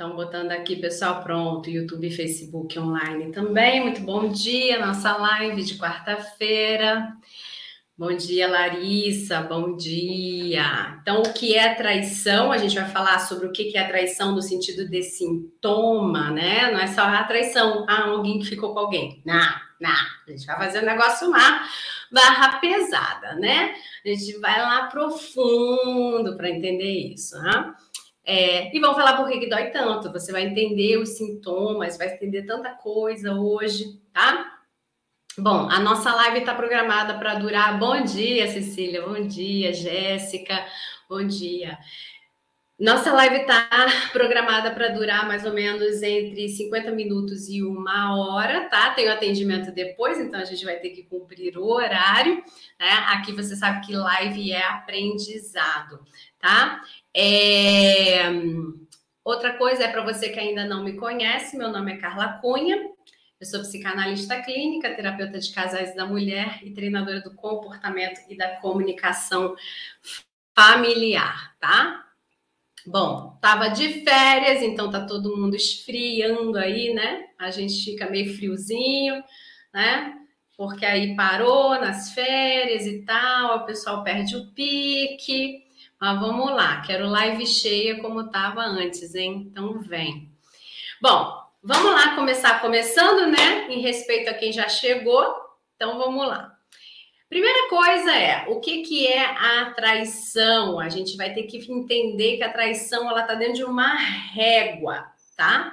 Estão botando aqui, pessoal, pronto, YouTube e Facebook online também. Muito bom dia, nossa live de quarta-feira. Bom dia, Larissa, bom dia. Então, o que é traição? A gente vai falar sobre o que é traição no sentido de sintoma, né? Não é só a traição, ah, alguém que ficou com alguém. Não, não. A gente vai fazer um negócio lá, barra pesada, né? A gente vai lá profundo para entender isso, né? É, e vamos falar por que, que dói tanto. Você vai entender os sintomas, vai entender tanta coisa hoje, tá? Bom, a nossa live está programada para durar. Bom dia, Cecília. Bom dia, Jéssica. Bom dia. Nossa live está programada para durar mais ou menos entre 50 minutos e uma hora, tá? Tem o atendimento depois, então a gente vai ter que cumprir o horário, né? Aqui você sabe que live é aprendizado, tá? É... Outra coisa é para você que ainda não me conhece, meu nome é Carla Cunha, eu sou psicanalista clínica, terapeuta de casais da mulher e treinadora do comportamento e da comunicação familiar, tá? Bom, tava de férias, então tá todo mundo esfriando aí, né? A gente fica meio friozinho, né? Porque aí parou nas férias e tal, o pessoal perde o pique. Mas vamos lá, quero live cheia como estava antes, hein? Então vem. Bom, vamos lá começar começando, né? Em respeito a quem já chegou. Então vamos lá. Primeira coisa é o que, que é a traição? A gente vai ter que entender que a traição ela está dentro de uma régua, tá?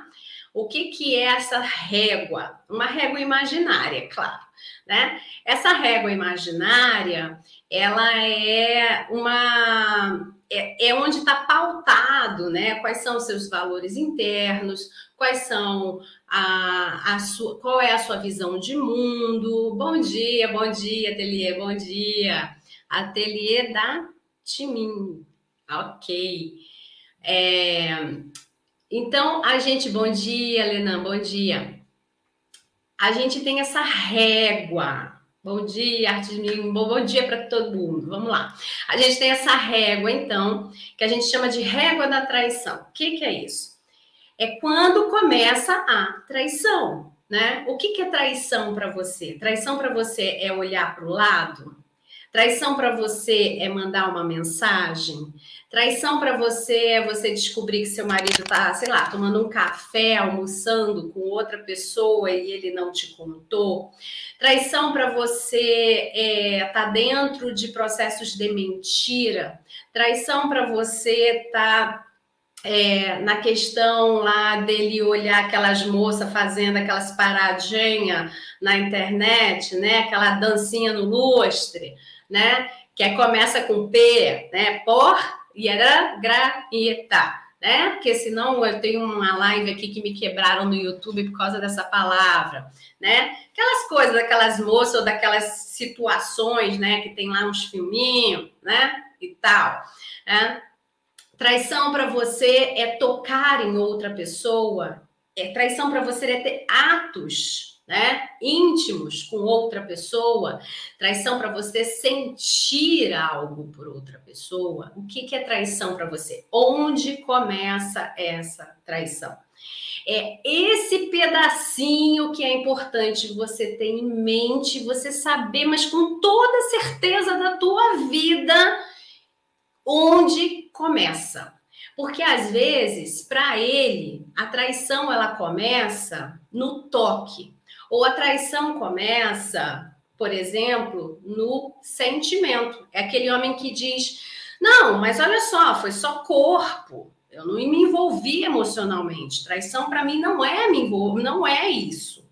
O que, que é essa régua? Uma régua imaginária, claro, né? Essa régua imaginária ela é uma é, é onde está pautado, né? Quais são os seus valores internos, quais são a, a sua, qual é a sua visão de mundo. Bom dia, bom dia, Ateliê, bom dia. Ateliê da Timim. Ok. É, então, a gente, bom dia, Lenan, bom dia. A gente tem essa régua, Bom dia, Artisminho. Bom, bom dia para todo mundo. Vamos lá. A gente tem essa régua, então, que a gente chama de régua da traição. O que, que é isso? É quando começa a traição, né? O que, que é traição para você? Traição para você é olhar para o lado? Traição para você é mandar uma mensagem? Traição para você é você descobrir que seu marido está, sei lá, tomando um café, almoçando com outra pessoa e ele não te contou? Traição para você é tá dentro de processos de mentira? Traição para você tá é, na questão lá dele olhar aquelas moças fazendo aquelas paradinhas na internet, né? Aquela dancinha no lustre né? Que é, começa com P, né? Por e era graita, né? Porque senão eu tenho uma live aqui que me quebraram no YouTube por causa dessa palavra, né? Aquelas coisas, daquelas moças ou daquelas situações, né? Que tem lá uns filminhos, né? E tal, né? Traição para você é tocar em outra pessoa. É traição para você é ter atos né, íntimos com outra pessoa, traição para você sentir algo por outra pessoa. O que, que é traição para você? Onde começa essa traição? É esse pedacinho que é importante você ter em mente, você saber, mas com toda certeza da tua vida, onde começa. Porque às vezes, para ele, a traição ela começa no toque, ou a traição começa, por exemplo, no sentimento. É aquele homem que diz: Não, mas olha só, foi só corpo. Eu não me envolvi emocionalmente. Traição para mim não é me envolver, não é isso.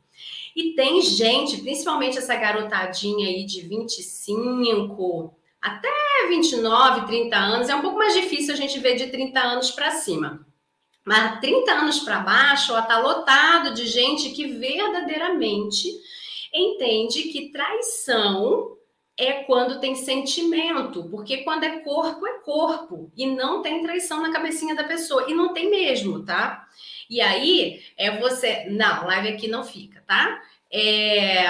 E tem gente, principalmente essa garotadinha aí de 25 até 29, 30 anos, é um pouco mais difícil a gente ver de 30 anos para cima. Mas 30 anos para baixo, está lotado de gente que verdadeiramente entende que traição é quando tem sentimento, porque quando é corpo, é corpo, e não tem traição na cabecinha da pessoa, e não tem mesmo, tá? E aí é você. Não, live aqui não fica, tá? É,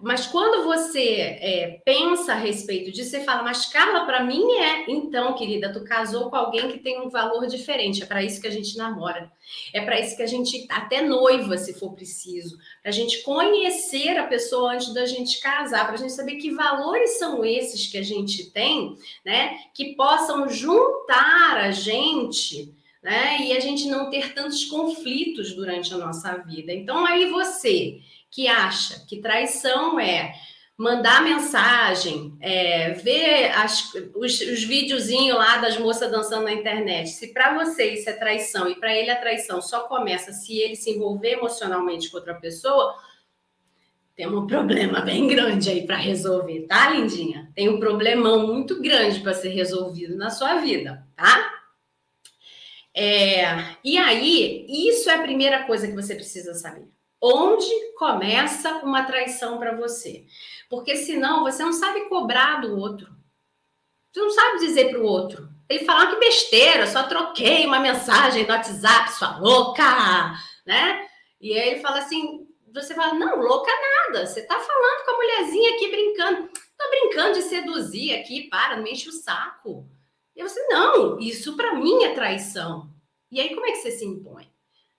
mas quando você é, pensa a respeito disso, você fala, mas Carla, para mim é. Então, querida, tu casou com alguém que tem um valor diferente. É para isso que a gente namora. É para isso que a gente até noiva, se for preciso. Para a gente conhecer a pessoa antes da gente casar, para a gente saber que valores são esses que a gente tem, né? Que possam juntar a gente. Né? E a gente não ter tantos conflitos durante a nossa vida. Então, aí você que acha que traição é mandar mensagem, é, ver as, os, os videozinhos lá das moças dançando na internet. Se para você isso é traição e para ele a traição só começa se ele se envolver emocionalmente com outra pessoa, tem um problema bem grande aí para resolver, tá, lindinha? Tem um problemão muito grande para ser resolvido na sua vida, tá? É, e aí, isso é a primeira coisa que você precisa saber onde começa uma traição para você. Porque senão você não sabe cobrar do outro. Você não sabe dizer para o outro. Ele fala ah, que besteira, só troquei uma mensagem no WhatsApp, sua louca, né? E aí ele fala assim, você fala, não, louca nada, você tá falando com a mulherzinha aqui brincando. Tô brincando de seduzir aqui, para, não enche o saco. E você, não, isso para mim é traição. E aí como é que você se impõe?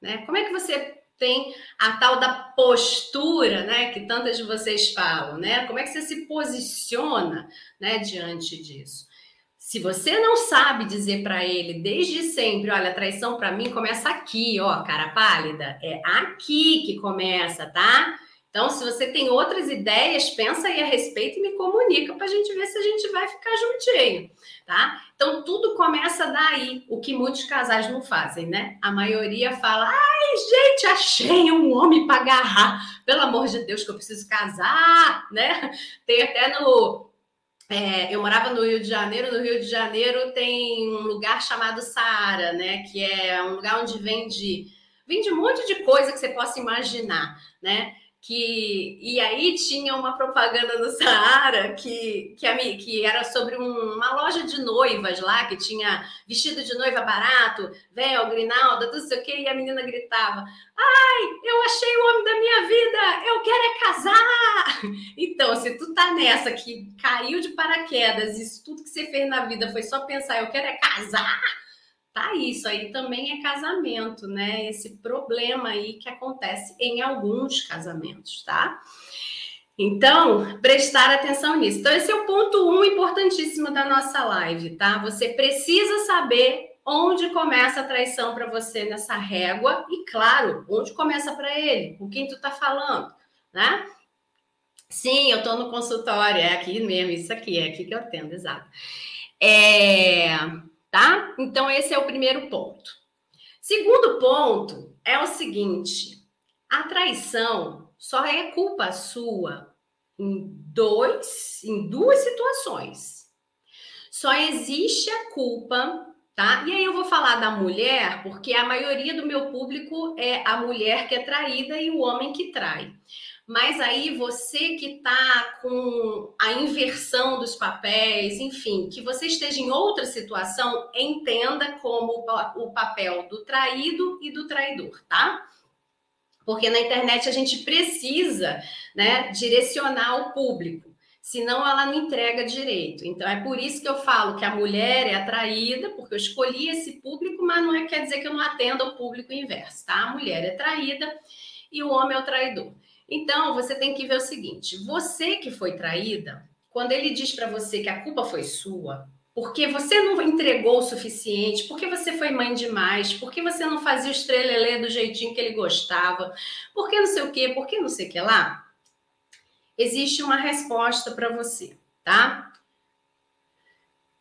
Né? Como é que você tem a tal da postura, né, que tantas de vocês falam, né? Como é que você se posiciona, né, diante disso? Se você não sabe dizer para ele desde sempre, olha, traição para mim começa aqui, ó, cara pálida, é aqui que começa, tá? Então, se você tem outras ideias, pensa aí a respeito e me comunica para a gente ver se a gente vai ficar juntinho, tá? Então, tudo começa daí, o que muitos casais não fazem, né? A maioria fala, ai, gente, achei um homem para agarrar, pelo amor de Deus, que eu preciso casar, né? Tem até no. É, eu morava no Rio de Janeiro, no Rio de Janeiro tem um lugar chamado Saara, né? Que é um lugar onde vende, vende um monte de coisa que você possa imaginar, né? Que e aí tinha uma propaganda no Saara que, que, a, que era sobre um, uma loja de noivas lá, que tinha vestido de noiva barato, véu, grinalda, tudo isso o que, e a menina gritava: Ai, eu achei o homem da minha vida, eu quero é casar! Então, se tu tá nessa que caiu de paraquedas, isso tudo que você fez na vida foi só pensar, eu quero é casar Tá, isso aí também é casamento, né? Esse problema aí que acontece em alguns casamentos, tá? Então, prestar atenção nisso. Então, esse é o ponto um importantíssimo da nossa live, tá? Você precisa saber onde começa a traição para você nessa régua e, claro, onde começa para ele, com quem tu tá falando, né? Sim, eu tô no consultório, é aqui mesmo, isso aqui, é aqui que eu atendo, exato. É tá? Então, esse é o primeiro ponto. Segundo ponto é o seguinte: a traição só é culpa sua em dois, em duas situações. Só existe a culpa, tá? E aí eu vou falar da mulher, porque a maioria do meu público é a mulher que é traída e o homem que trai. Mas aí você que está com a inversão dos papéis, enfim, que você esteja em outra situação, entenda como o papel do traído e do traidor, tá? Porque na internet a gente precisa, né, direcionar o público, senão ela não entrega direito. Então é por isso que eu falo que a mulher é atraída, porque eu escolhi esse público, mas não é, quer dizer que eu não atenda o público inverso, tá? A mulher é traída e o homem é o traidor. Então, você tem que ver o seguinte: você que foi traída, quando ele diz para você que a culpa foi sua, porque você não entregou o suficiente, porque você foi mãe demais, porque você não fazia o estrelelê do jeitinho que ele gostava, porque não sei o quê, porque não sei o que lá, existe uma resposta para você, tá?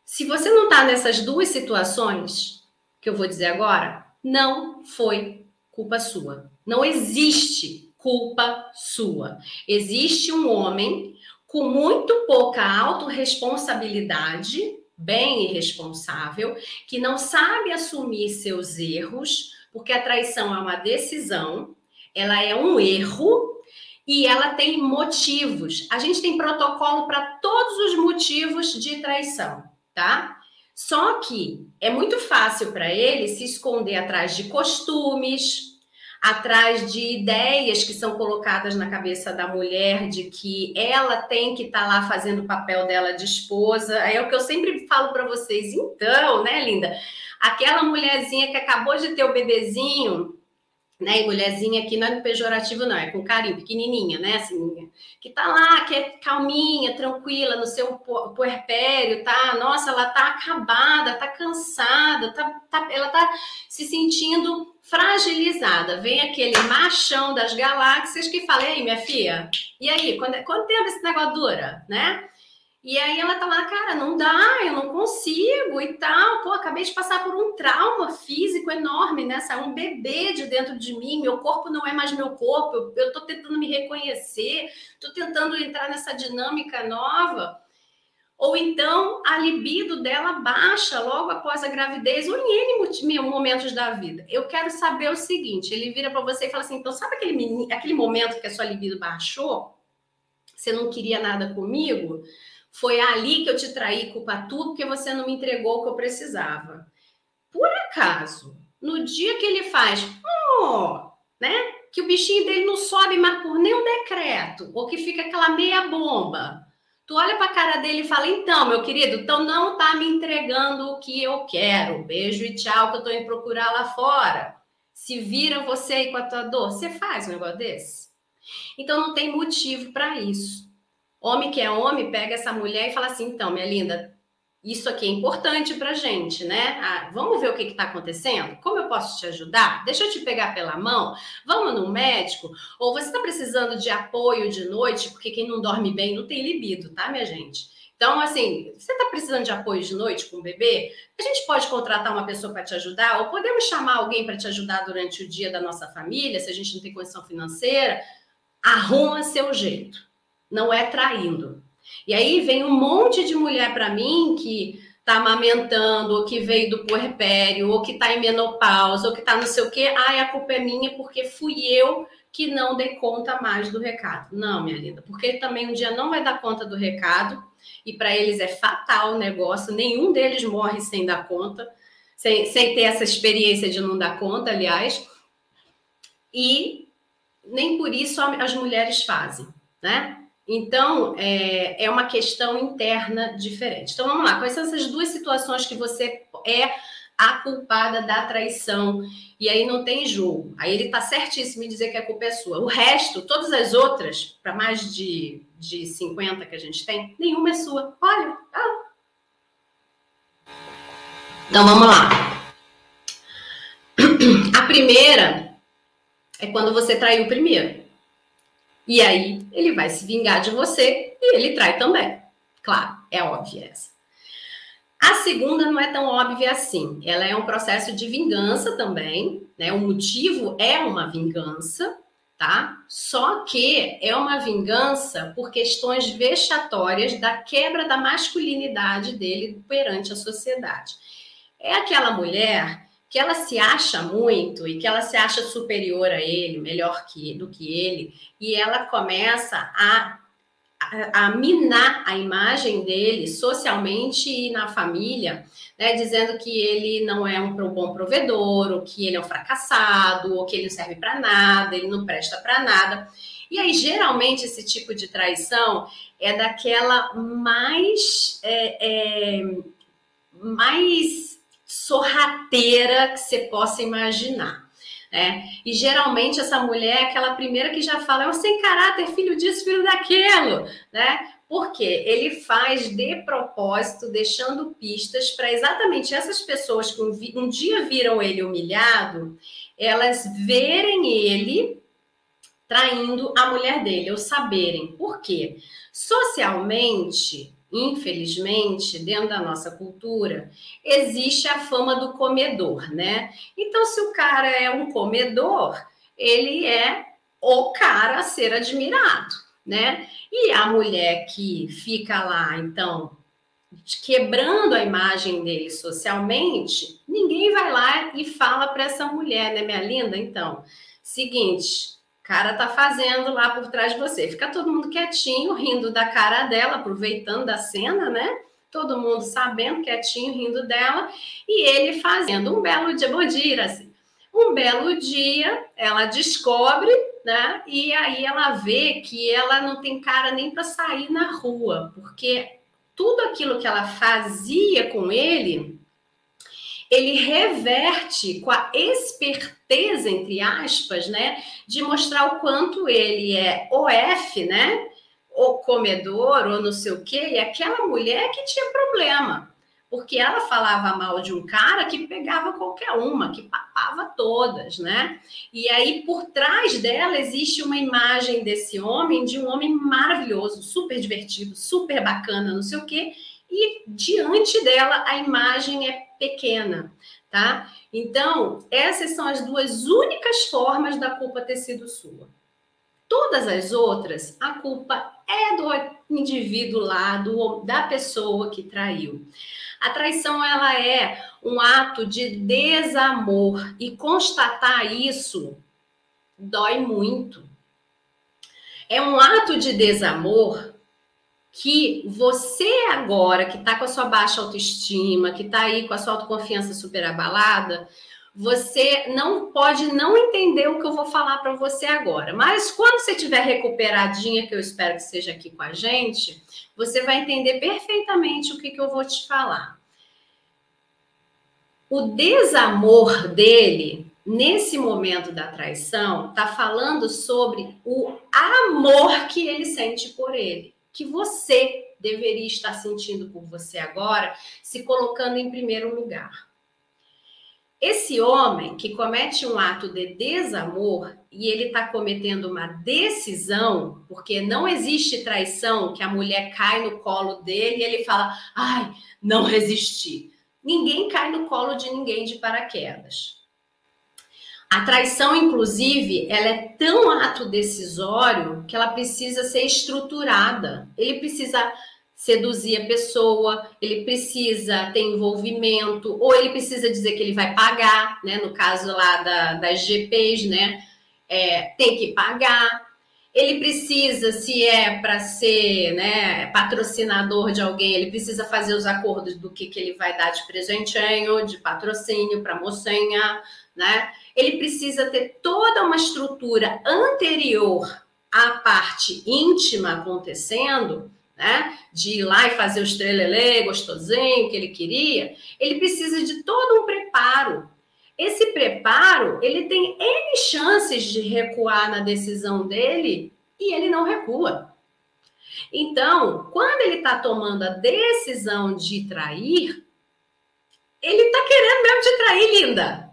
Se você não está nessas duas situações que eu vou dizer agora, não foi culpa sua. Não existe culpa sua. Existe um homem com muito pouca autorresponsabilidade, bem irresponsável, que não sabe assumir seus erros, porque a traição é uma decisão, ela é um erro e ela tem motivos. A gente tem protocolo para todos os motivos de traição, tá? Só que é muito fácil para ele se esconder atrás de costumes, atrás de ideias que são colocadas na cabeça da mulher de que ela tem que estar tá lá fazendo o papel dela de esposa. É o que eu sempre falo para vocês. Então, né, linda? Aquela mulherzinha que acabou de ter o bebezinho, né? E mulherzinha aqui não é pejorativo, não, é com carinho, pequenininha, né? Assim, que tá lá, que é calminha, tranquila no seu puerpério, tá? Nossa, ela tá acabada, tá cansada, tá, tá, ela tá se sentindo fragilizada. Vem aquele machão das galáxias que fala, e aí, minha filha, e aí, quando, quanto tempo esse negócio dura, né? E aí ela tá lá, cara, não dá, eu não consigo e tal. Pô, acabei de passar por um trauma físico enorme, né? Saiu um bebê de dentro de mim, meu corpo não é mais meu corpo, eu, tô tentando me reconhecer, tô tentando entrar nessa dinâmica nova. Ou então a libido dela baixa logo após a gravidez, ou em N momentos da vida. Eu quero saber o seguinte: ele vira para você e fala assim, então sabe aquele, aquele momento que a sua libido baixou? Você não queria nada comigo? Foi ali que eu te traí, culpa tudo, porque você não me entregou o que eu precisava. Por acaso, no dia que ele faz, oh, né? Que o bichinho dele não sobe mais por nenhum decreto, ou que fica aquela meia bomba. Tu olha para a cara dele e fala: então, meu querido, então não tá me entregando o que eu quero. Beijo e tchau, que eu tô indo procurar lá fora. Se vira você aí com a tua dor, você faz um negócio desse? Então não tem motivo para isso. Homem que é homem pega essa mulher e fala assim: então, minha linda, isso aqui é importante para gente, né? Ah, vamos ver o que está acontecendo? Como eu posso te ajudar? Deixa eu te pegar pela mão. Vamos no médico? Ou você está precisando de apoio de noite? Porque quem não dorme bem não tem libido, tá, minha gente? Então, assim, você está precisando de apoio de noite com o bebê? A gente pode contratar uma pessoa para te ajudar? Ou podemos chamar alguém para te ajudar durante o dia da nossa família, se a gente não tem condição financeira? Arruma seu jeito não é traindo. E aí vem um monte de mulher para mim que tá amamentando, ou que veio do puerpério, ou que tá em menopausa, ou que tá não sei o quê. Ai, a culpa é minha porque fui eu que não dei conta mais do recado. Não, minha linda, porque ele também um dia não vai dar conta do recado, e para eles é fatal o negócio, nenhum deles morre sem dar conta, sem, sem ter essa experiência de não dar conta, aliás. E nem por isso as mulheres fazem, né? Então, é, é uma questão interna diferente. Então, vamos lá. Quais são essas duas situações que você é a culpada da traição? E aí não tem jogo. Aí ele tá certíssimo em dizer que a culpa é sua. O resto, todas as outras, para mais de, de 50 que a gente tem, nenhuma é sua. Olha, ah. Então, vamos lá. A primeira é quando você traiu primeiro. E aí ele vai se vingar de você e ele trai também. Claro, é óbvio essa. A segunda não é tão óbvia assim. Ela é um processo de vingança também, né? O motivo é uma vingança, tá? Só que é uma vingança por questões vexatórias da quebra da masculinidade dele perante a sociedade. É aquela mulher que ela se acha muito e que ela se acha superior a ele, melhor que, do que ele, e ela começa a, a, a minar a imagem dele socialmente e na família, né, dizendo que ele não é um bom provedor, ou que ele é um fracassado, ou que ele não serve para nada, ele não presta para nada. E aí, geralmente, esse tipo de traição é daquela mais. É, é, mais sorrateira que você possa imaginar. Né? E geralmente essa mulher é aquela primeira que já fala, é um sem caráter, filho disso, filho daquilo, né? Porque ele faz de propósito, deixando pistas para exatamente essas pessoas que um, dia viram ele humilhado, elas verem ele traindo a mulher dele, ou saberem. Por quê? Socialmente, infelizmente, dentro da nossa cultura, existe a fama do comedor, né? Então, se o cara é um comedor, ele é o cara a ser admirado, né? E a mulher que fica lá, então, quebrando a imagem dele socialmente, ninguém vai lá e fala para essa mulher, né, minha linda? Então, seguinte, cara tá fazendo lá por trás de você. Fica todo mundo quietinho, rindo da cara dela, aproveitando da cena, né? Todo mundo sabendo, quietinho, rindo dela, e ele fazendo um belo dia, bom dia, assim. Um belo dia, ela descobre, né? E aí ela vê que ela não tem cara nem para sair na rua, porque tudo aquilo que ela fazia com ele, ele reverte com a esperteza, entre aspas, né? De mostrar o quanto ele é OF, né? O comedor, ou não sei o quê, e aquela mulher que tinha problema porque ela falava mal de um cara que pegava qualquer uma, que papava todas, né? E aí por trás dela existe uma imagem desse homem, de um homem maravilhoso, super divertido, super bacana, não sei o quê, e diante dela a imagem é pequena, tá? Então, essas são as duas únicas formas da culpa ter sido sua. Todas as outras, a culpa é do indivíduo lá, do, da pessoa que traiu. A traição ela é um ato de desamor e constatar isso dói muito. É um ato de desamor que você agora, que está com a sua baixa autoestima, que está aí com a sua autoconfiança super abalada, você não pode não entender o que eu vou falar para você agora. Mas quando você estiver recuperadinha, que eu espero que seja aqui com a gente, você vai entender perfeitamente o que, que eu vou te falar. O desamor dele, nesse momento da traição, está falando sobre o amor que ele sente por ele, que você deveria estar sentindo por você agora, se colocando em primeiro lugar. Esse homem que comete um ato de desamor e ele está cometendo uma decisão, porque não existe traição que a mulher cai no colo dele e ele fala, ai, não resisti. Ninguém cai no colo de ninguém de paraquedas. A traição, inclusive, ela é tão ato decisório que ela precisa ser estruturada. Ele precisa seduzir a pessoa, ele precisa ter envolvimento, ou ele precisa dizer que ele vai pagar, né? No caso lá da, das GPs, né? É, tem que pagar. Ele precisa, se é para ser né, patrocinador de alguém, ele precisa fazer os acordos do que, que ele vai dar de presentinho, de patrocínio para mocinha, né? Ele precisa ter toda uma estrutura anterior à parte íntima acontecendo né? De ir lá e fazer o estrelelê gostosinho que ele queria, ele precisa de todo um preparo. Esse preparo, ele tem N chances de recuar na decisão dele e ele não recua. Então, quando ele está tomando a decisão de trair, ele está querendo mesmo te trair, linda.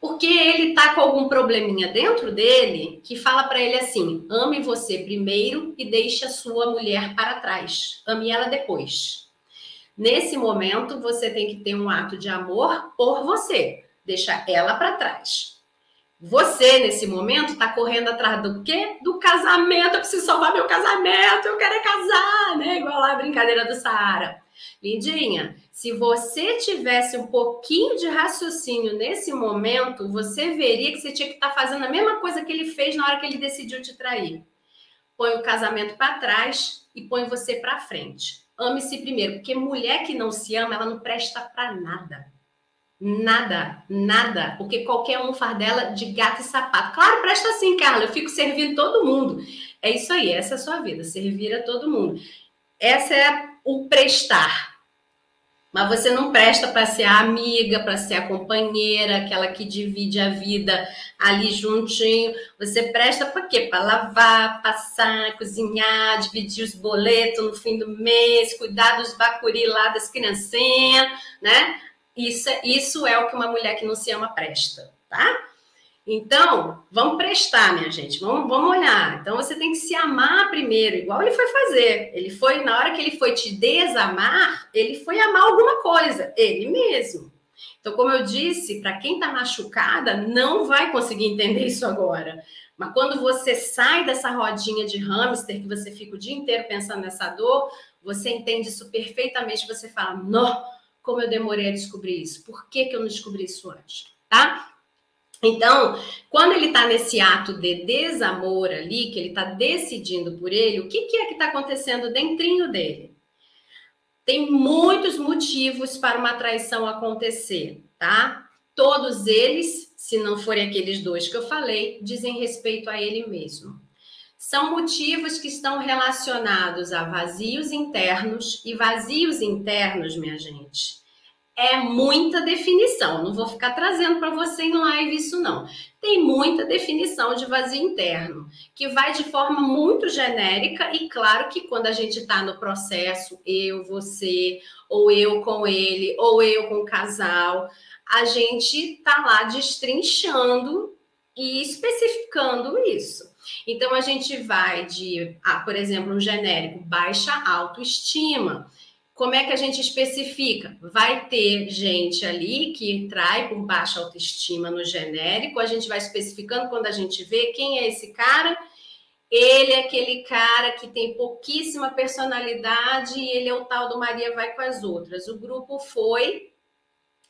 Porque ele tá com algum probleminha dentro dele que fala para ele assim: ame você primeiro e deixe a sua mulher para trás. Ame ela depois. Nesse momento, você tem que ter um ato de amor por você. Deixa ela para trás. Você, nesse momento, está correndo atrás do quê? Do casamento. Eu preciso salvar meu casamento. Eu quero é casar, né? Igual lá a brincadeira do Saara. Lindinha, se você tivesse um pouquinho de raciocínio nesse momento, você veria que você tinha que estar tá fazendo a mesma coisa que ele fez na hora que ele decidiu te trair. Põe o casamento para trás e põe você para frente. Ame-se primeiro, porque mulher que não se ama, ela não presta para nada. Nada, nada, porque qualquer um faz dela de gato e sapato. Claro, presta sim, Carla, eu fico servindo todo mundo. É isso aí, essa é a sua vida, servir a todo mundo. Essa é o prestar. Mas você não presta para ser a amiga, para ser a companheira, aquela que divide a vida ali juntinho. Você presta para quê? Para lavar, passar, cozinhar, dividir os boletos no fim do mês, cuidar dos bacuri lá das criancinhas, né? Isso, é, isso é o que uma mulher que não se ama presta, tá? Então, vamos prestar, minha gente, vamos, vamos olhar. Então, você tem que se amar primeiro, igual ele foi fazer. Ele foi, na hora que ele foi te desamar, ele foi amar alguma coisa, ele mesmo. Então, como eu disse, para quem está machucada, não vai conseguir entender isso agora. Mas quando você sai dessa rodinha de hamster, que você fica o dia inteiro pensando nessa dor, você entende isso perfeitamente. Você fala, não, como eu demorei a descobrir isso? Por que, que eu não descobri isso antes? Tá? Então, quando ele está nesse ato de desamor ali, que ele está decidindo por ele, o que, que é que está acontecendo dentrinho dele? Tem muitos motivos para uma traição acontecer, tá? Todos eles se não forem aqueles dois que eu falei, dizem respeito a ele mesmo. São motivos que estão relacionados a vazios internos e vazios internos, minha gente. É muita definição, não vou ficar trazendo para você em live isso não. Tem muita definição de vazio interno, que vai de forma muito genérica e claro que quando a gente está no processo, eu, você, ou eu com ele, ou eu com o casal, a gente está lá destrinchando e especificando isso. Então a gente vai de, ah, por exemplo, um genérico, baixa autoestima. Como é que a gente especifica? Vai ter gente ali que trai por baixa autoestima no genérico, a gente vai especificando quando a gente vê quem é esse cara. Ele é aquele cara que tem pouquíssima personalidade e ele é o tal do Maria vai com as outras. O grupo foi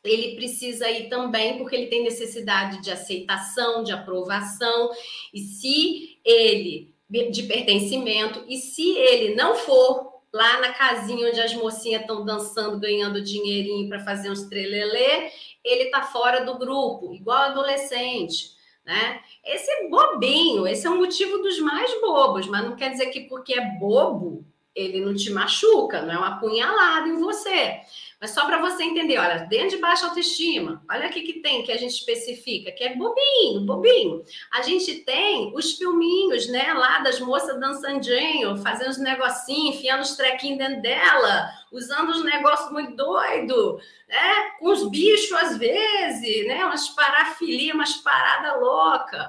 ele precisa ir também porque ele tem necessidade de aceitação, de aprovação, e se ele de pertencimento, e se ele não for lá na casinha onde as mocinhas estão dançando, ganhando dinheirinho para fazer uns trelelê, ele está fora do grupo, igual adolescente, né? Esse é bobinho, esse é um motivo dos mais bobos, mas não quer dizer que porque é bobo, ele não te machuca, não é uma punhalada em você. Mas só para você entender, olha, dentro de baixa autoestima, olha aqui que tem que a gente especifica, que é bobinho, bobinho. A gente tem os filminhos, né, lá das moças dançandinho, fazendo os negocinhos, enfiando os trequinhos dentro dela, usando os negócios muito doido, né, com os bichos às vezes, né, umas parafilia, umas paradas loucas.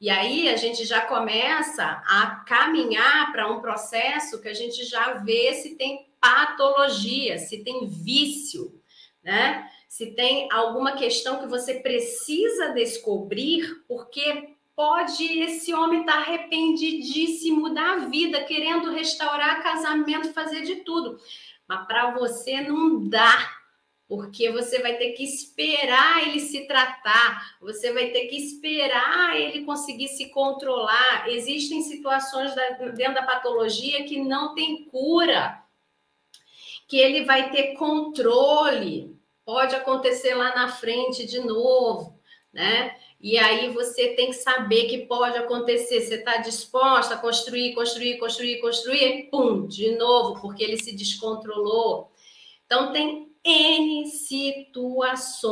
E aí a gente já começa a caminhar para um processo que a gente já vê se tem patologia, se tem vício, né? Se tem alguma questão que você precisa descobrir, porque pode esse homem estar tá arrependidíssimo da vida, querendo restaurar casamento, fazer de tudo. Mas para você não dá, porque você vai ter que esperar ele se tratar, você vai ter que esperar ele conseguir se controlar. Existem situações dentro da patologia que não tem cura que ele vai ter controle. Pode acontecer lá na frente de novo, né? E aí você tem que saber que pode acontecer. Você está disposta a construir, construir, construir, construir, pum, de novo, porque ele se descontrolou. Então tem N situações.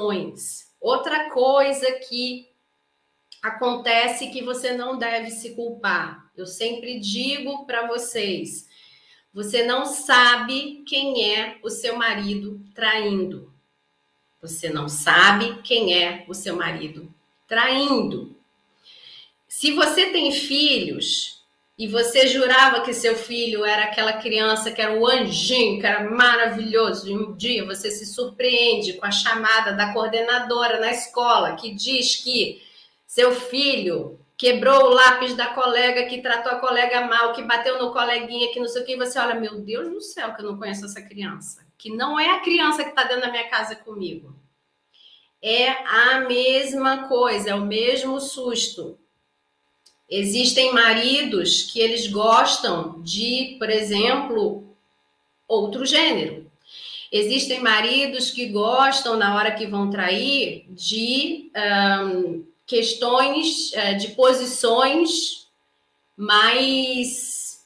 Outra coisa que acontece que você não deve se culpar. Eu sempre digo para vocês, você não sabe quem é o seu marido traindo. Você não sabe quem é o seu marido traindo. Se você tem filhos e você jurava que seu filho era aquela criança que era o anjinho, que era maravilhoso, e um dia você se surpreende com a chamada da coordenadora na escola que diz que seu filho quebrou o lápis da colega, que tratou a colega mal, que bateu no coleguinha, que não sei o que, e você olha, meu Deus do céu, que eu não conheço essa criança. Que não é a criança que está dentro da minha casa comigo. É a mesma coisa, é o mesmo susto. Existem maridos que eles gostam de, por exemplo, outro gênero. Existem maridos que gostam, na hora que vão trair, de um, questões é, de posições mais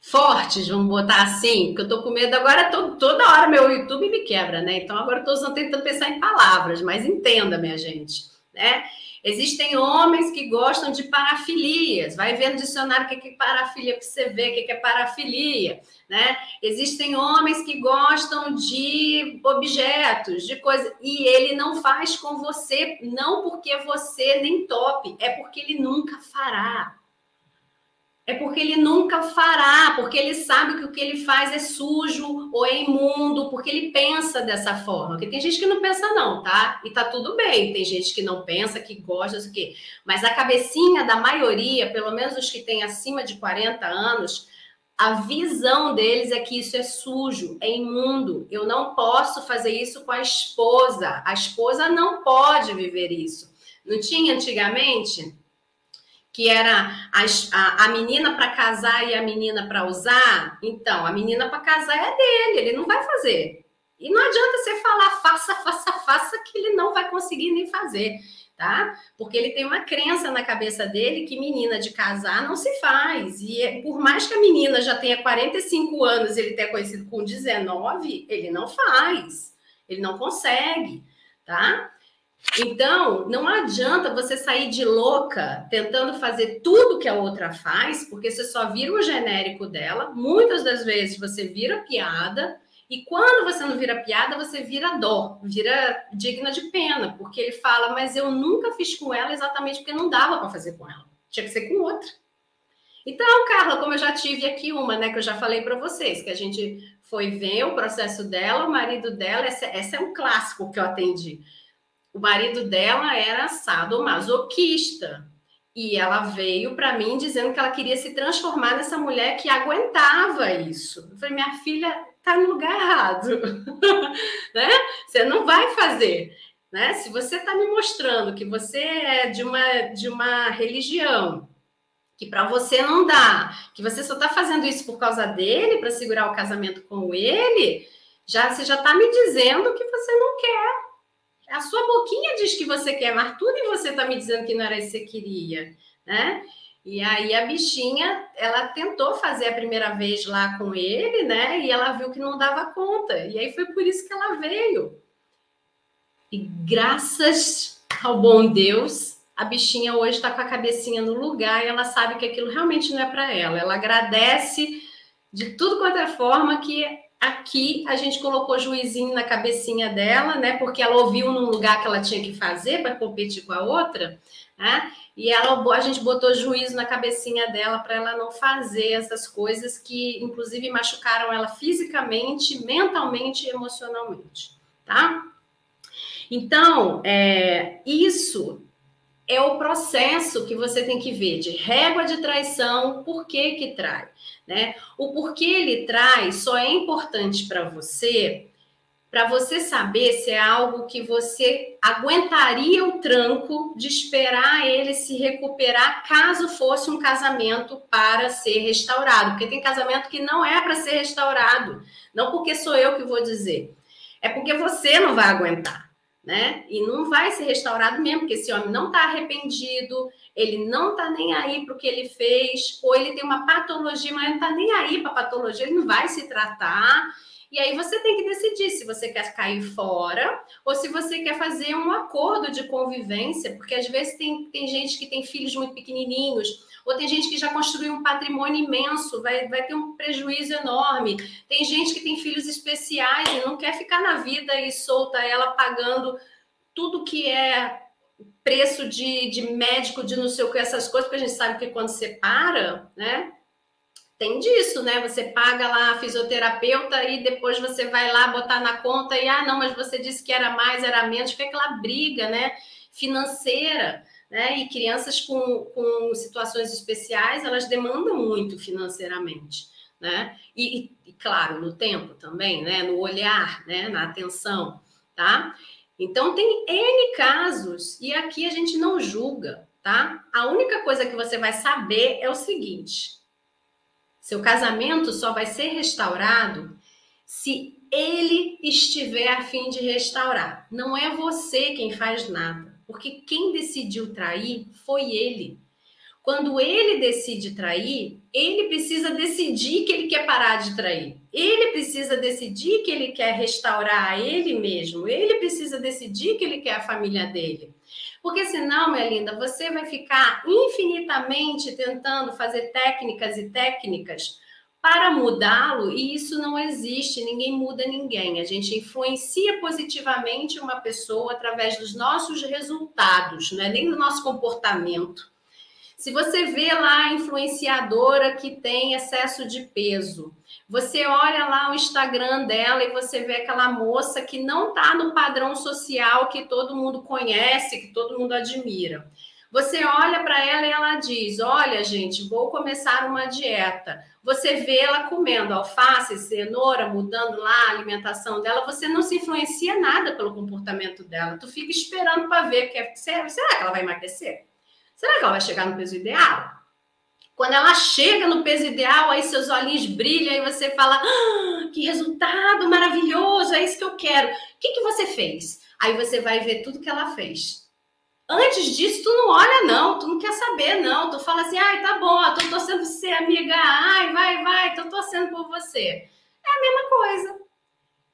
fortes, vamos botar assim, porque eu tô com medo agora, tô, toda hora meu YouTube me quebra, né? Então agora eu tô tentando pensar em palavras, mas entenda, minha gente, né? Existem homens que gostam de parafilias. Vai ver no dicionário o que é parafilia para você ver o que é parafilia, né? Existem homens que gostam de objetos, de coisas, e ele não faz com você, não porque você nem top, é porque ele nunca fará. É porque ele nunca fará, porque ele sabe que o que ele faz é sujo ou é imundo, porque ele pensa dessa forma. Porque tem gente que não pensa, não, tá? E tá tudo bem. Tem gente que não pensa, que gosta, isso quê. Mas a cabecinha da maioria, pelo menos os que têm acima de 40 anos, a visão deles é que isso é sujo, é imundo. Eu não posso fazer isso com a esposa. A esposa não pode viver isso. Não tinha antigamente? Que era a, a, a menina para casar e a menina para usar, então a menina para casar é dele, ele não vai fazer. E não adianta você falar faça, faça, faça, que ele não vai conseguir nem fazer. tá? Porque ele tem uma crença na cabeça dele que menina de casar não se faz. E é, por mais que a menina já tenha 45 anos, ele tenha conhecido com 19, ele não faz. Ele não consegue, tá? Então, não adianta você sair de louca tentando fazer tudo que a outra faz, porque você só vira o genérico dela. Muitas das vezes você vira piada, e quando você não vira piada, você vira dó, vira digna de pena, porque ele fala, mas eu nunca fiz com ela exatamente porque não dava para fazer com ela. Tinha que ser com outra. Então, Carla, como eu já tive aqui uma, né, que eu já falei para vocês, que a gente foi ver o processo dela, o marido dela, essa, essa é um clássico que eu atendi. O marido dela era sadomasoquista. E ela veio para mim dizendo que ela queria se transformar nessa mulher que aguentava isso. Eu falei, minha filha está no lugar errado, né? Você não vai fazer, né? Se você está me mostrando que você é de uma de uma religião que para você não dá, que você só está fazendo isso por causa dele para segurar o casamento com ele, já você já está me dizendo que você não quer a sua boquinha diz que você quer mas tudo e você está me dizendo que não era isso que você queria, né? E aí a bichinha, ela tentou fazer a primeira vez lá com ele, né? E ela viu que não dava conta. E aí foi por isso que ela veio. E graças ao bom Deus, a bichinha hoje está com a cabecinha no lugar e ela sabe que aquilo realmente não é para ela. Ela agradece de tudo quanto é forma que Aqui a gente colocou juizinho na cabecinha dela, né? Porque ela ouviu num lugar que ela tinha que fazer para competir com a outra, né? E ela, a gente botou juízo na cabecinha dela para ela não fazer essas coisas que, inclusive, machucaram ela fisicamente, mentalmente e emocionalmente, tá? Então, é, isso é o processo que você tem que ver de régua de traição, por que que trai, né? O porquê ele trai só é importante para você, para você saber se é algo que você aguentaria o tranco de esperar ele se recuperar caso fosse um casamento para ser restaurado, porque tem casamento que não é para ser restaurado, não porque sou eu que vou dizer, é porque você não vai aguentar né? E não vai ser restaurado mesmo, porque esse homem não está arrependido, ele não está nem aí para o que ele fez, ou ele tem uma patologia, mas não está nem aí para a patologia, ele não vai se tratar. E aí você tem que decidir se você quer cair fora ou se você quer fazer um acordo de convivência, porque às vezes tem, tem gente que tem filhos muito pequenininhos, ou tem gente que já construiu um patrimônio imenso, vai, vai ter um prejuízo enorme. Tem gente que tem filhos especiais e não quer ficar na vida e solta ela pagando tudo que é preço de, de médico, de não sei o que, essas coisas, porque a gente sabe que quando você para, né? Tem disso, né? Você paga lá a fisioterapeuta e depois você vai lá botar na conta e, ah, não, mas você disse que era mais, era menos, fica aquela briga, né? Financeira né? E crianças com, com situações especiais, elas demandam muito financeiramente, né? E, e, claro, no tempo também, né? No olhar, né? Na atenção, tá? Então, tem N casos, e aqui a gente não julga, tá? A única coisa que você vai saber é o seguinte: seu casamento só vai ser restaurado se ele estiver a fim de restaurar. Não é você quem faz nada. Porque quem decidiu trair foi ele. Quando ele decide trair, ele precisa decidir que ele quer parar de trair. Ele precisa decidir que ele quer restaurar a ele mesmo. Ele precisa decidir que ele quer a família dele. Porque senão, minha linda, você vai ficar infinitamente tentando fazer técnicas e técnicas para mudá-lo, e isso não existe, ninguém muda ninguém. A gente influencia positivamente uma pessoa através dos nossos resultados, não é nem do nosso comportamento. Se você vê lá a influenciadora que tem excesso de peso, você olha lá o Instagram dela e você vê aquela moça que não está no padrão social que todo mundo conhece, que todo mundo admira. Você olha para ela e ela diz: Olha, gente, vou começar uma dieta. Você vê ela comendo alface, cenoura, mudando lá a alimentação dela, você não se influencia nada pelo comportamento dela. Tu fica esperando para ver que é, será que ela vai emagrecer? Será que ela vai chegar no peso ideal? Quando ela chega no peso ideal, aí seus olhinhos brilham e você fala: ah, que resultado maravilhoso, é isso que eu quero. O que, que você fez? Aí você vai ver tudo que ela fez Antes disso, tu não olha, não, tu não quer saber, não. Tu fala assim, ai, tá bom, tô torcendo por você, amiga, ai, vai, vai, tô torcendo por você. É a mesma coisa.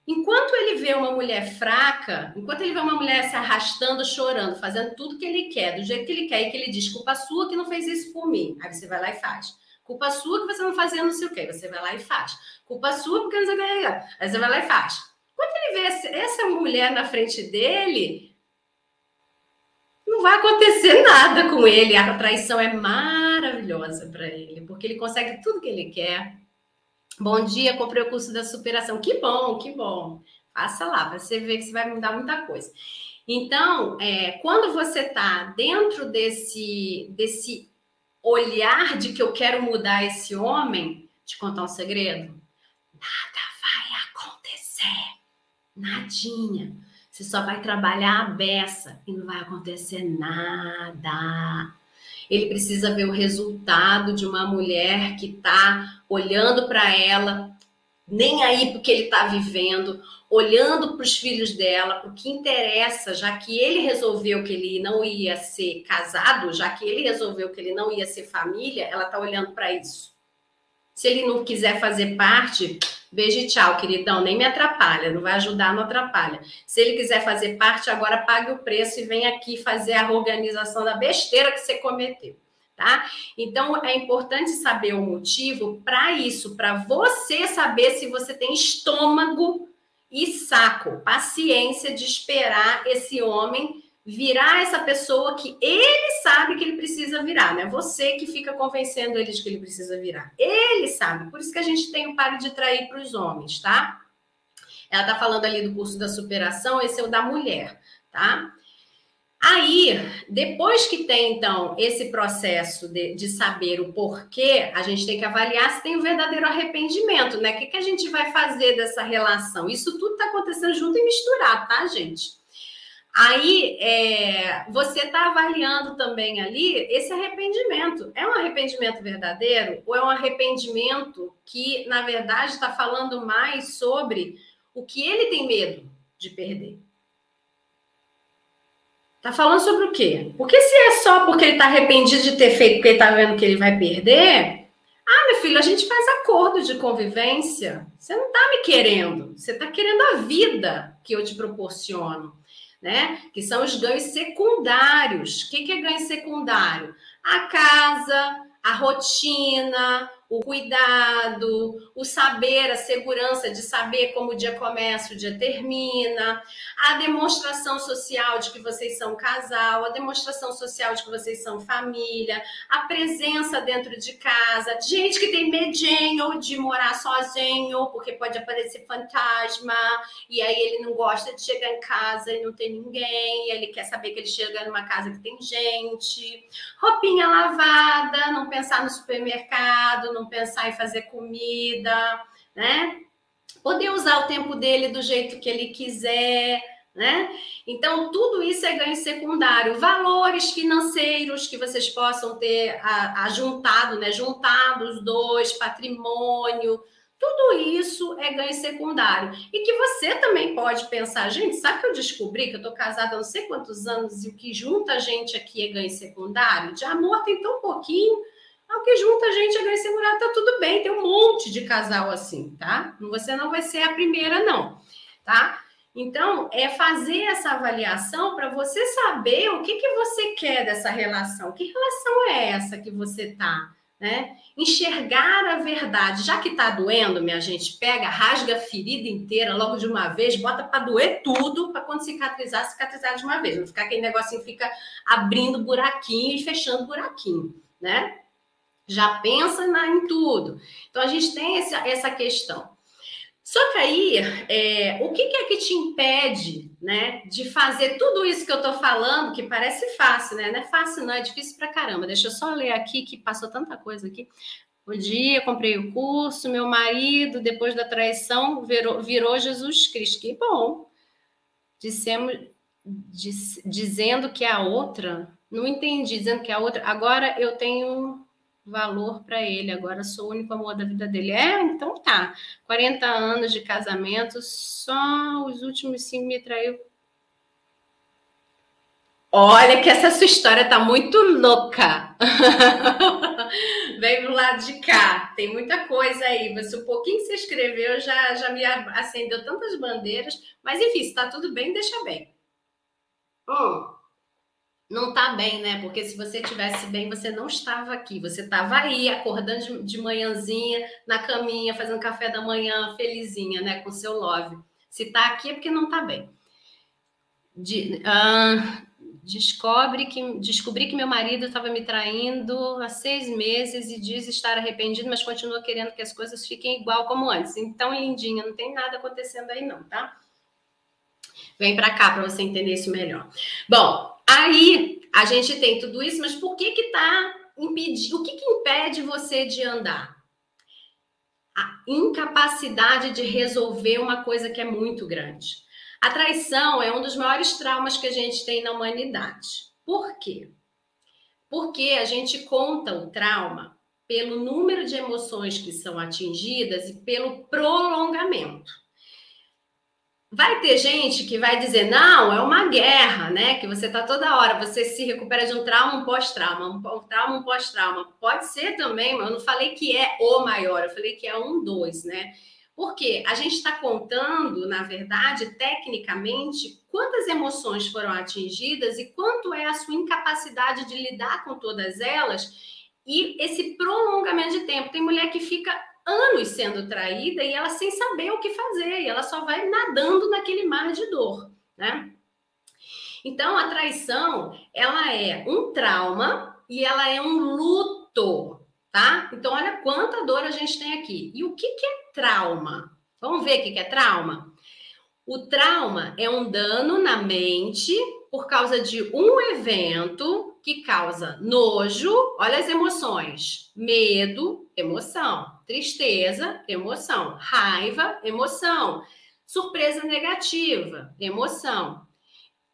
Enquanto ele vê uma mulher fraca, enquanto ele vê uma mulher se arrastando, chorando, fazendo tudo que ele quer, do jeito que ele quer, e que ele diz, culpa sua que não fez isso por mim. Aí você vai lá e faz. Culpa sua que você não fazia não sei o quê. Você vai lá e faz. Culpa sua porque não sei o quê. Aí você vai lá e faz. Quando ele vê essa mulher na frente dele, não vai acontecer nada com ele. A traição é maravilhosa para ele, porque ele consegue tudo que ele quer. Bom dia, comprei o curso da superação. Que bom, que bom. Faça lá, você ver que você vai mudar muita coisa. Então, é, quando você está dentro desse, desse olhar de que eu quero mudar esse homem, te contar um segredo? Nada vai acontecer. Nadinha. Você só vai trabalhar a beça e não vai acontecer nada. Ele precisa ver o resultado de uma mulher que está olhando para ela, nem aí porque ele está vivendo, olhando para os filhos dela, o que interessa, já que ele resolveu que ele não ia ser casado, já que ele resolveu que ele não ia ser família, ela está olhando para isso. Se ele não quiser fazer parte, Beijo e tchau, queridão. Nem me atrapalha, não vai ajudar, não atrapalha. Se ele quiser fazer parte, agora pague o preço e vem aqui fazer a organização da besteira que você cometeu, tá? Então é importante saber o motivo para isso, para você saber se você tem estômago e saco, paciência de esperar esse homem virar essa pessoa que ele sabe que ele precisa virar, né? Você que fica convencendo ele de que ele precisa virar. Ele sabe, por isso que a gente tem o pare de trair para os homens, tá? Ela tá falando ali do curso da superação, esse é o da mulher, tá? Aí, depois que tem, então, esse processo de, de, saber o porquê, a gente tem que avaliar se tem o um verdadeiro arrependimento, né? O que, que a gente vai fazer dessa relação? Isso tudo está acontecendo junto e misturado, tá, gente? Aí é, você está avaliando também ali esse arrependimento. É um arrependimento verdadeiro ou é um arrependimento que, na verdade, está falando mais sobre o que ele tem medo de perder? Está falando sobre o quê? Porque se é só porque ele está arrependido de ter feito porque ele está vendo que ele vai perder, ah, meu filho, a gente faz acordo de convivência. Você não está me querendo, você está querendo a vida que eu te proporciono né? Que são os ganhos secundários. O que é ganho secundário? A casa, a rotina, o cuidado, o saber, a segurança de saber como o dia começa, o dia termina, a demonstração social de que vocês são casal, a demonstração social de que vocês são família, a presença dentro de casa, gente que tem medinho de morar sozinho, porque pode aparecer fantasma, e aí ele não gosta de chegar em casa e não tem ninguém, ele quer saber que ele chega numa casa que tem gente, roupinha lavada, não pensar no supermercado, não pensar em fazer comida, né? Poder usar o tempo dele do jeito que ele quiser, né? Então, tudo isso é ganho secundário. Valores financeiros que vocês possam ter ajuntado, né? Juntado os dois, patrimônio, tudo isso é ganho secundário. E que você também pode pensar, gente, sabe que eu descobri que eu tô casada há não sei quantos anos e o que junta a gente aqui é ganho secundário? De amor tem tão pouquinho. O que junta a gente é ganho segurado, tá tudo bem, tem um monte de casal assim, tá? Você não vai ser a primeira, não, tá? Então, é fazer essa avaliação para você saber o que, que você quer dessa relação. Que relação é essa que você tá? Né? Enxergar a verdade. Já que tá doendo, minha gente, pega, rasga a ferida inteira logo de uma vez, bota para doer tudo, para quando cicatrizar, cicatrizar de uma vez. Não ficar aquele negocinho fica abrindo buraquinho e fechando buraquinho, né? Já pensa na, em tudo. Então a gente tem essa, essa questão. Só que aí, é, o que, que, é que te impede, né, de fazer tudo isso que eu tô falando, que parece fácil, né? Não é fácil, não, é difícil pra caramba. Deixa eu só ler aqui, que passou tanta coisa aqui. O dia, comprei o curso, meu marido, depois da traição, virou, virou Jesus Cristo. Que bom. Dissemos, diz, dizendo que a outra, não entendi, dizendo que a outra, agora eu tenho valor para ele, agora sou o único amor da vida dele. É, então tá. 40 anos de casamento, só os últimos cinco me traiu. Olha que essa sua história tá muito louca. Vem pro lado de cá. Tem muita coisa aí. Você, um pouquinho que você escreveu já, já me acendeu tantas bandeiras. Mas enfim, se tá tudo bem, deixa bem. Hum, não tá bem, né? Porque se você tivesse bem, você não estava aqui. Você estava aí, acordando de, manhãzinha, na caminha, fazendo café da manhã, felizinha, né? Com seu love. Se tá aqui é porque não tá bem. De, uh, descobre que descobri que meu marido estava me traindo há seis meses e diz estar arrependido, mas continua querendo que as coisas fiquem igual como antes. Então, lindinha, não tem nada acontecendo aí não, tá? Vem para cá para você entender isso melhor. Bom, aí a gente tem tudo isso, mas por que que tá impedindo? O que que impede você de andar? A incapacidade de resolver uma coisa que é muito grande. A traição é um dos maiores traumas que a gente tem na humanidade. Por quê? Porque a gente conta o trauma pelo número de emoções que são atingidas e pelo prolongamento. Vai ter gente que vai dizer, não, é uma guerra, né? Que você tá toda hora, você se recupera de um trauma, um pós-trauma, um trauma, um pós-trauma. Pode ser também, mas eu não falei que é o maior, eu falei que é um, dois, né? Porque a gente está contando, na verdade, tecnicamente, quantas emoções foram atingidas e quanto é a sua incapacidade de lidar com todas elas e esse prolongamento de tempo. Tem mulher que fica anos sendo traída e ela sem saber o que fazer, e ela só vai nadando naquele mar de dor, né? Então, a traição, ela é um trauma e ela é um luto tá? Então, olha quanta dor a gente tem aqui. E o que, que é trauma? Vamos ver o que, que é trauma? O trauma é um dano na mente por causa de um evento que causa nojo, olha as emoções: medo, emoção, tristeza, emoção, raiva, emoção, surpresa negativa, emoção,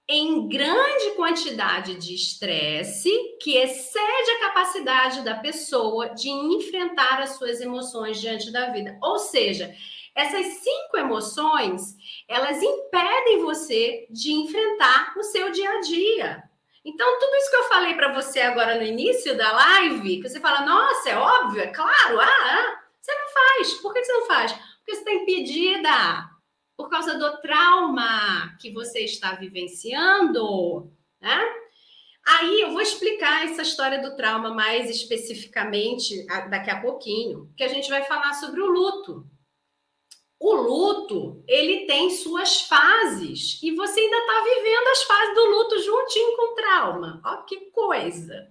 em grande quantidade de estresse que excede a capacidade da pessoa de enfrentar as suas emoções diante da vida. Ou seja, essas cinco emoções, elas impedem você de enfrentar o seu dia a dia. Então, tudo isso que eu falei para você agora no início da live, que você fala, nossa, é óbvio, é claro, ah, ah você não faz. Por que você não faz? Porque você está impedida por causa do trauma que você está vivenciando, né? Aí eu vou explicar essa história do trauma mais especificamente daqui a pouquinho, que a gente vai falar sobre o luto. O luto, ele tem suas fases e você ainda está vivendo as fases do luto juntinho com o trauma. Ó, que coisa!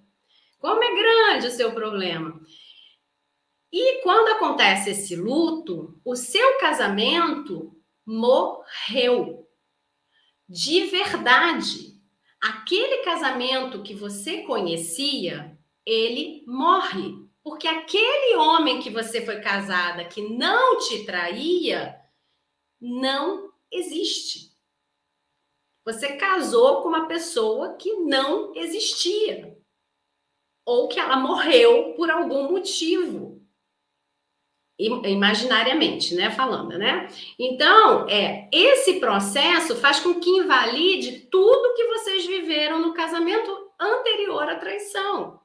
Como é grande o seu problema. E quando acontece esse luto, o seu casamento morreu. De verdade. Aquele casamento que você conhecia, ele morre. Porque aquele homem que você foi casada, que não te traía, não existe. Você casou com uma pessoa que não existia. Ou que ela morreu por algum motivo imaginariamente, né, falando, né? Então, é, esse processo faz com que invalide tudo que vocês viveram no casamento anterior à traição.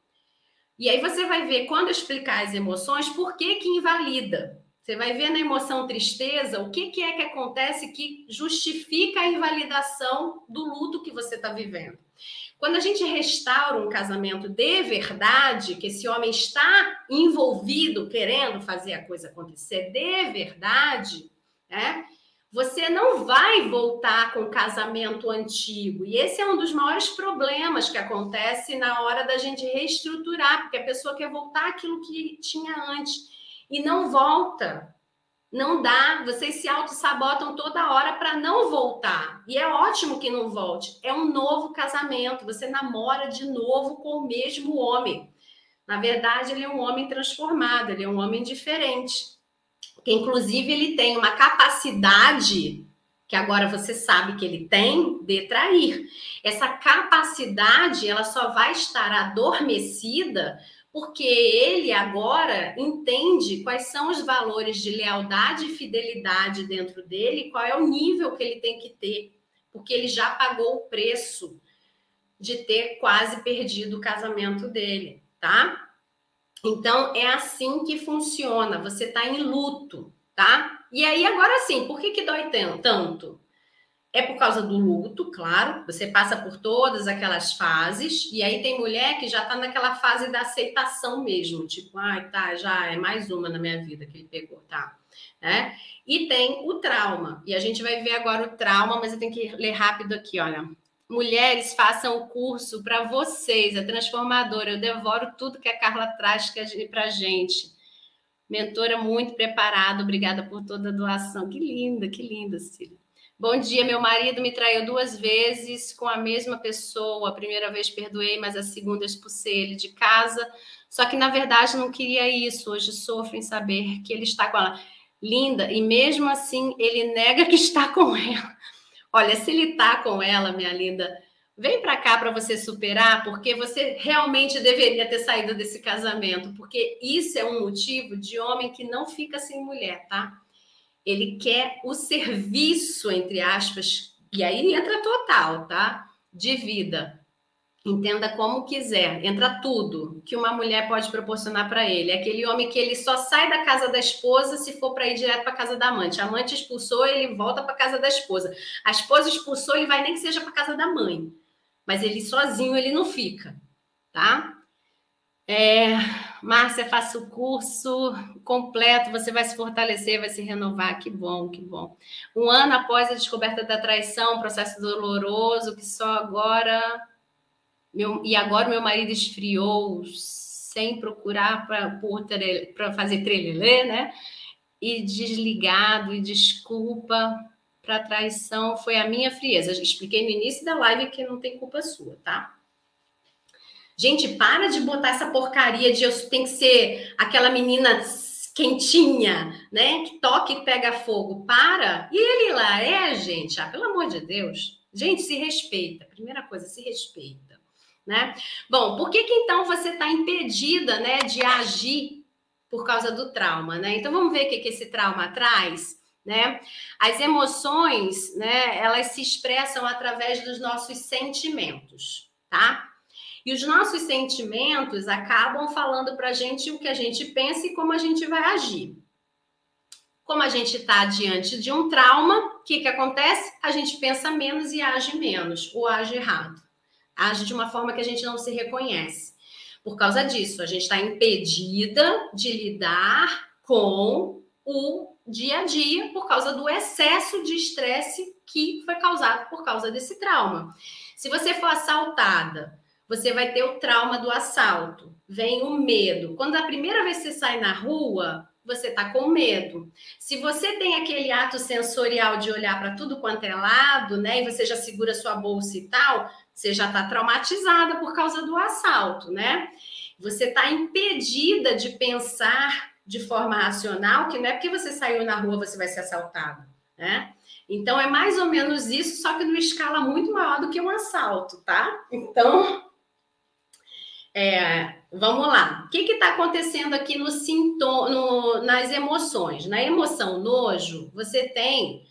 E aí você vai ver quando eu explicar as emoções, por que que invalida? Você vai ver na emoção tristeza o que, que é que acontece que justifica a invalidação do luto que você está vivendo. Quando a gente restaura um casamento de verdade, que esse homem está envolvido, querendo fazer a coisa acontecer de verdade, né? Você não vai voltar com o casamento antigo. E esse é um dos maiores problemas que acontece na hora da gente reestruturar, porque a pessoa quer voltar aquilo que tinha antes e não volta. Não dá, vocês se auto-sabotam toda hora para não voltar. E é ótimo que não volte. É um novo casamento, você namora de novo com o mesmo homem. Na verdade, ele é um homem transformado, ele é um homem diferente. Que inclusive ele tem uma capacidade que agora você sabe que ele tem de trair. Essa capacidade, ela só vai estar adormecida porque ele agora entende quais são os valores de lealdade e fidelidade dentro dele, qual é o nível que ele tem que ter, porque ele já pagou o preço de ter quase perdido o casamento dele, tá? Então é assim que funciona. Você está em luto, tá? E aí agora sim, por que que dói tanto? É por causa do luto, claro. Você passa por todas aquelas fases e aí tem mulher que já está naquela fase da aceitação mesmo, tipo, ai, tá, já é mais uma na minha vida que ele pegou, tá? É? E tem o trauma. E a gente vai ver agora o trauma, mas eu tenho que ler rápido aqui, olha. Mulheres, façam o curso para vocês, é transformador. Eu devoro tudo que a Carla traz para gente. Mentora muito preparada, obrigada por toda a doação. Que linda, que linda, Cília. Bom dia, meu marido me traiu duas vezes com a mesma pessoa. A primeira vez perdoei, mas a segunda expulsei ele de casa. Só que na verdade não queria isso. Hoje sofro em saber que ele está com ela. Linda, e mesmo assim ele nega que está com ela. Olha, se ele está com ela, minha linda, vem para cá para você superar, porque você realmente deveria ter saído desse casamento, porque isso é um motivo de homem que não fica sem mulher, tá? Ele quer o serviço, entre aspas, e aí entra total, tá? De vida. Entenda como quiser, entra tudo que uma mulher pode proporcionar para ele. É aquele homem que ele só sai da casa da esposa se for para ir direto para casa da amante. A amante expulsou, ele volta para casa da esposa. A esposa expulsou, ele vai nem que seja para casa da mãe. Mas ele sozinho ele não fica, tá? É, Márcia, faça o curso completo, você vai se fortalecer, vai se renovar. Que bom, que bom. Um ano após a descoberta da traição, processo doloroso que só agora meu, e agora meu marido esfriou sem procurar para fazer trelelê, né? E desligado, e desculpa para traição foi a minha frieza. Eu expliquei no início da live que não tem culpa sua, tá? Gente, para de botar essa porcaria de eu tenho que ser aquela menina quentinha, né? Que toca e pega fogo. Para. E ele lá é, gente. Ah, pelo amor de Deus. Gente, se respeita. Primeira coisa, se respeita né? Bom, por que, que então você está impedida, né, de agir por causa do trauma, né? Então vamos ver o que, que esse trauma traz, né? As emoções, né, elas se expressam através dos nossos sentimentos, tá? E os nossos sentimentos acabam falando para a gente o que a gente pensa e como a gente vai agir. Como a gente está diante de um trauma, o que, que acontece? A gente pensa menos e age menos, ou age errado age de uma forma que a gente não se reconhece. Por causa disso, a gente está impedida de lidar com o dia a dia por causa do excesso de estresse que foi causado por causa desse trauma. Se você for assaltada, você vai ter o trauma do assalto, vem o medo. Quando a primeira vez você sai na rua, você está com medo. Se você tem aquele ato sensorial de olhar para tudo quanto é lado, né, e você já segura sua bolsa e tal, você já está traumatizada por causa do assalto, né? Você está impedida de pensar de forma racional, que não é porque você saiu na rua você vai ser assaltado, né? Então é mais ou menos isso, só que numa escala muito maior do que um assalto, tá? Então, é, vamos lá. O que está acontecendo aqui no sintoma, no, nas emoções? Na emoção nojo, você tem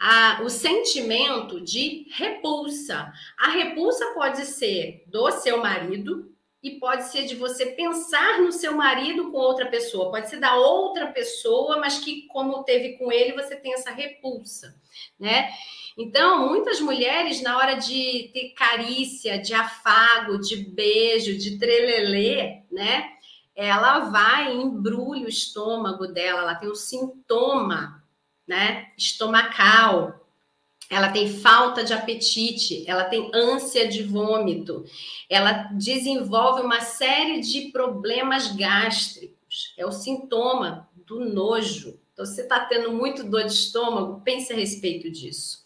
a, o sentimento de repulsa. A repulsa pode ser do seu marido e pode ser de você pensar no seu marido com outra pessoa, pode ser da outra pessoa, mas que como teve com ele, você tem essa repulsa, né? Então, muitas mulheres na hora de ter carícia, de afago, de beijo, de trelelê, né? Ela vai embrulha o estômago dela, ela tem o sintoma né, estomacal, ela tem falta de apetite, ela tem ânsia de vômito, ela desenvolve uma série de problemas gástricos. É o sintoma do nojo. Então, você está tendo muito dor de estômago, pense a respeito disso.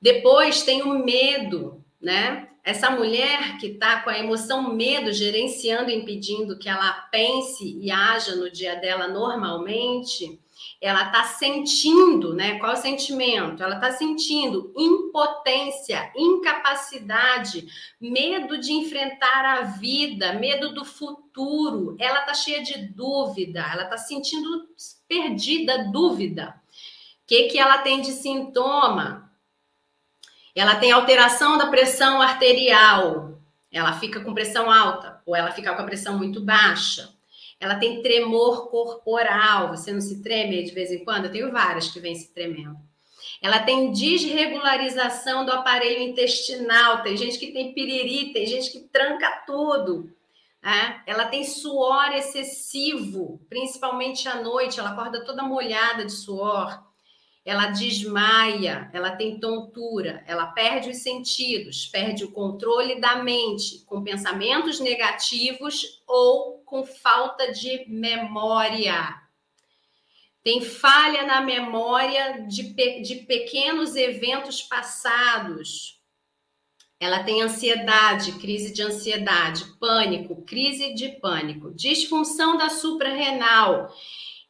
Depois tem o medo, né? Essa mulher que está com a emoção medo gerenciando, impedindo que ela pense e haja no dia dela normalmente, ela está sentindo, né? Qual é o sentimento? Ela está sentindo impotência, incapacidade, medo de enfrentar a vida, medo do futuro. Ela está cheia de dúvida, ela está sentindo perdida, dúvida. O que, que ela tem de sintoma? Ela tem alteração da pressão arterial. Ela fica com pressão alta ou ela fica com a pressão muito baixa. Ela tem tremor corporal. Você não se treme de vez em quando? Eu tenho várias que vêm se tremendo. Ela tem desregularização do aparelho intestinal. Tem gente que tem piriri, tem gente que tranca tudo. Né? Ela tem suor excessivo, principalmente à noite. Ela acorda toda molhada de suor. Ela desmaia, ela tem tontura, ela perde os sentidos, perde o controle da mente com pensamentos negativos ou com falta de memória tem falha na memória de, pe de pequenos eventos passados. Ela tem ansiedade, crise de ansiedade, pânico, crise de pânico, disfunção da suprarrenal,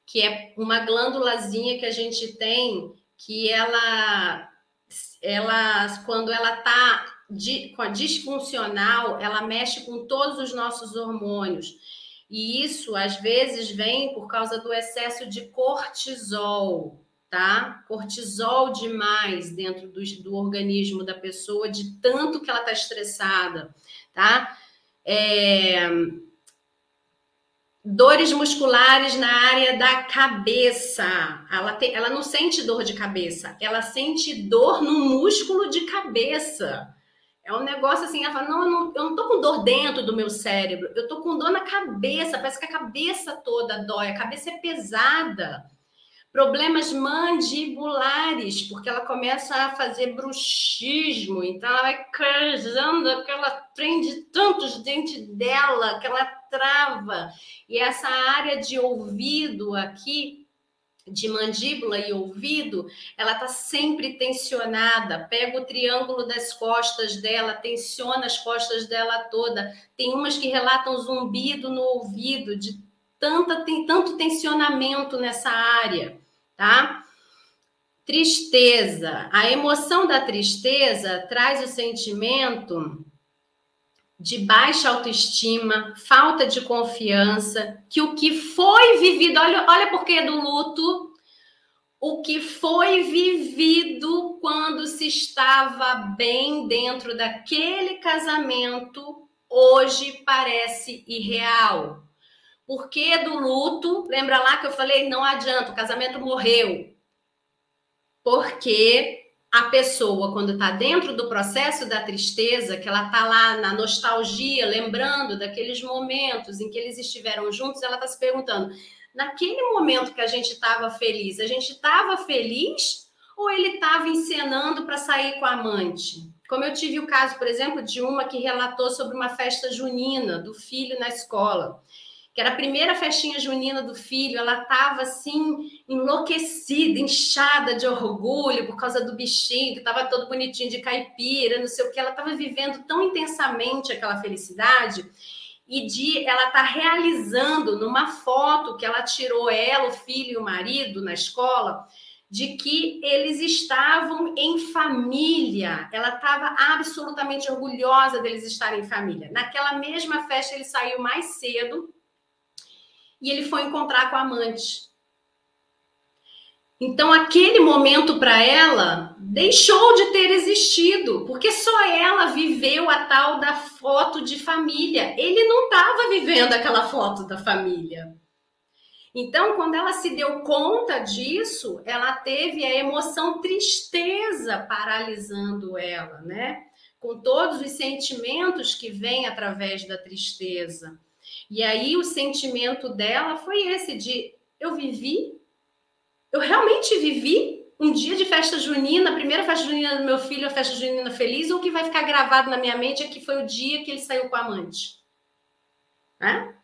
que é uma glândulazinha que a gente tem que ela, ela quando ela está com disfuncional, ela mexe com todos os nossos hormônios. E isso, às vezes, vem por causa do excesso de cortisol, tá? Cortisol demais dentro do, do organismo da pessoa, de tanto que ela está estressada, tá? É... Dores musculares na área da cabeça. Ela, tem, ela não sente dor de cabeça, ela sente dor no músculo de cabeça. É um negócio assim, ela fala, não eu, não, eu não tô com dor dentro do meu cérebro, eu tô com dor na cabeça, parece que a cabeça toda dói, a cabeça é pesada. Problemas mandibulares, porque ela começa a fazer bruxismo, então ela vai cruzando aquela prende tantos dentes dela que ela trava. E essa área de ouvido aqui de mandíbula e ouvido, ela está sempre tensionada. Pega o triângulo das costas dela, tensiona as costas dela toda. Tem umas que relatam zumbido no ouvido, de tanta, tem tanto tensionamento nessa área, tá? Tristeza. A emoção da tristeza traz o sentimento de baixa autoestima, falta de confiança, que o que foi vivido, olha, olha por que do luto, o que foi vivido quando se estava bem dentro daquele casamento, hoje parece irreal. Por que do luto? Lembra lá que eu falei, não adianta, o casamento morreu. Porque a pessoa, quando está dentro do processo da tristeza, que ela está lá na nostalgia, lembrando daqueles momentos em que eles estiveram juntos, ela está se perguntando: naquele momento que a gente estava feliz, a gente estava feliz ou ele estava encenando para sair com a amante? Como eu tive o caso, por exemplo, de uma que relatou sobre uma festa junina do filho na escola que era a primeira festinha junina do filho, ela estava assim, enlouquecida, inchada de orgulho por causa do bichinho, que estava todo bonitinho de caipira, não sei o que. Ela estava vivendo tão intensamente aquela felicidade e de ela tá realizando numa foto que ela tirou ela, o filho e o marido na escola, de que eles estavam em família. Ela estava absolutamente orgulhosa deles estarem em família. Naquela mesma festa ele saiu mais cedo e ele foi encontrar com a amante. Então, aquele momento para ela deixou de ter existido, porque só ela viveu a tal da foto de família. Ele não estava vivendo aquela foto da família. Então, quando ela se deu conta disso, ela teve a emoção tristeza paralisando ela, né? Com todos os sentimentos que vêm através da tristeza. E aí o sentimento dela foi esse de eu vivi, eu realmente vivi um dia de festa junina, a primeira festa junina do meu filho, a festa junina feliz, ou o que vai ficar gravado na minha mente é que foi o dia que ele saiu com a amante. Né?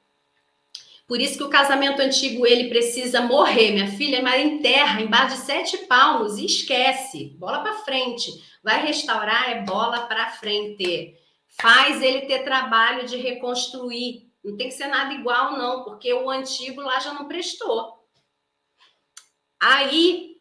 Por isso que o casamento antigo ele precisa morrer, minha filha, mas enterra embaixo de sete palmos e esquece. Bola para frente. Vai restaurar é bola para frente. Faz ele ter trabalho de reconstruir, não tem que ser nada igual, não, porque o antigo lá já não prestou. Aí,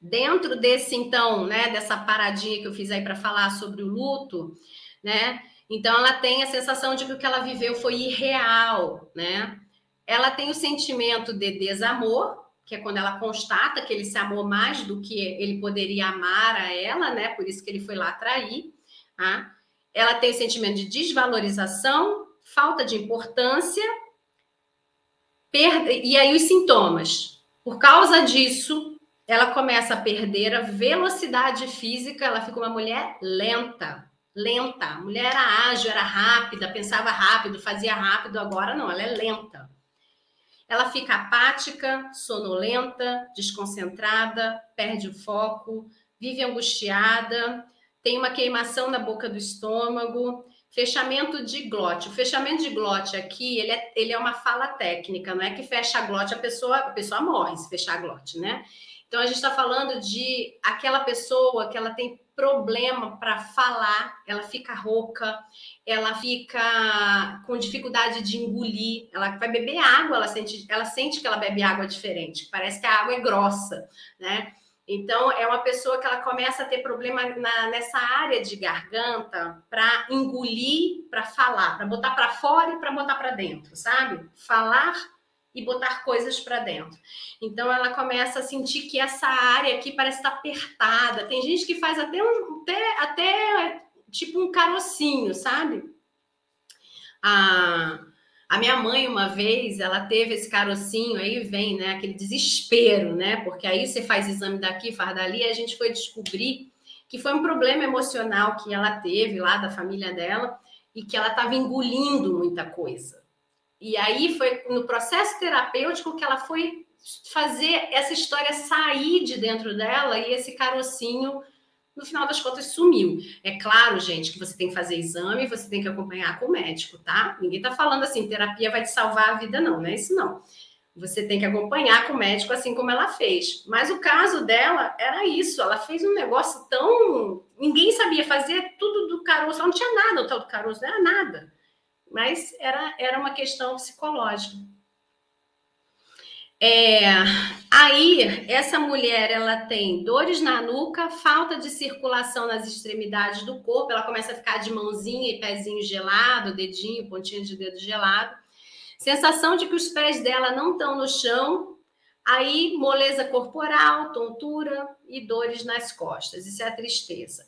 dentro desse, então, né, dessa paradinha que eu fiz aí para falar sobre o luto, né? Então, ela tem a sensação de que o que ela viveu foi irreal, né? Ela tem o sentimento de desamor, que é quando ela constata que ele se amou mais do que ele poderia amar a ela, né? Por isso que ele foi lá trair. Tá? Ela tem sentimento de desvalorização, falta de importância, perda, e aí os sintomas. Por causa disso, ela começa a perder a velocidade física, ela fica uma mulher lenta, lenta. A mulher era ágil, era rápida, pensava rápido, fazia rápido, agora não, ela é lenta. Ela fica apática, sonolenta, desconcentrada, perde o foco, vive angustiada, tem uma queimação na boca do estômago, fechamento de glote. O fechamento de glote aqui, ele é, ele é uma fala técnica, não é que fecha a glote, a pessoa, a pessoa morre se fechar a glote, né? Então a gente está falando de aquela pessoa que ela tem problema para falar, ela fica rouca, ela fica com dificuldade de engolir, ela vai beber água, ela sente, ela sente que ela bebe água diferente, parece que a água é grossa, né? Então, é uma pessoa que ela começa a ter problema na, nessa área de garganta para engolir, para falar, para botar para fora e para botar para dentro, sabe? Falar e botar coisas para dentro. Então, ela começa a sentir que essa área aqui parece estar apertada. Tem gente que faz até um, até, até tipo um carocinho, sabe? Ah, a minha mãe, uma vez, ela teve esse carocinho, aí vem, né, aquele desespero, né? Porque aí você faz exame daqui, faz dali, e a gente foi descobrir que foi um problema emocional que ela teve lá da família dela e que ela estava engolindo muita coisa. E aí foi no processo terapêutico que ela foi fazer essa história sair de dentro dela e esse carocinho no final das contas sumiu. É claro, gente, que você tem que fazer exame, você tem que acompanhar com o médico, tá? Ninguém tá falando assim, terapia vai te salvar a vida, não, não é isso não. Você tem que acompanhar com o médico assim como ela fez. Mas o caso dela era isso, ela fez um negócio tão. Ninguém sabia fazer tudo do caroço, não tinha nada o tal do caroço, não era nada. Mas era, era uma questão psicológica. É, aí, essa mulher ela tem dores na nuca, falta de circulação nas extremidades do corpo, ela começa a ficar de mãozinha e pezinho gelado, dedinho, pontinha de dedo gelado. Sensação de que os pés dela não estão no chão, aí moleza corporal, tontura e dores nas costas. Isso é a tristeza.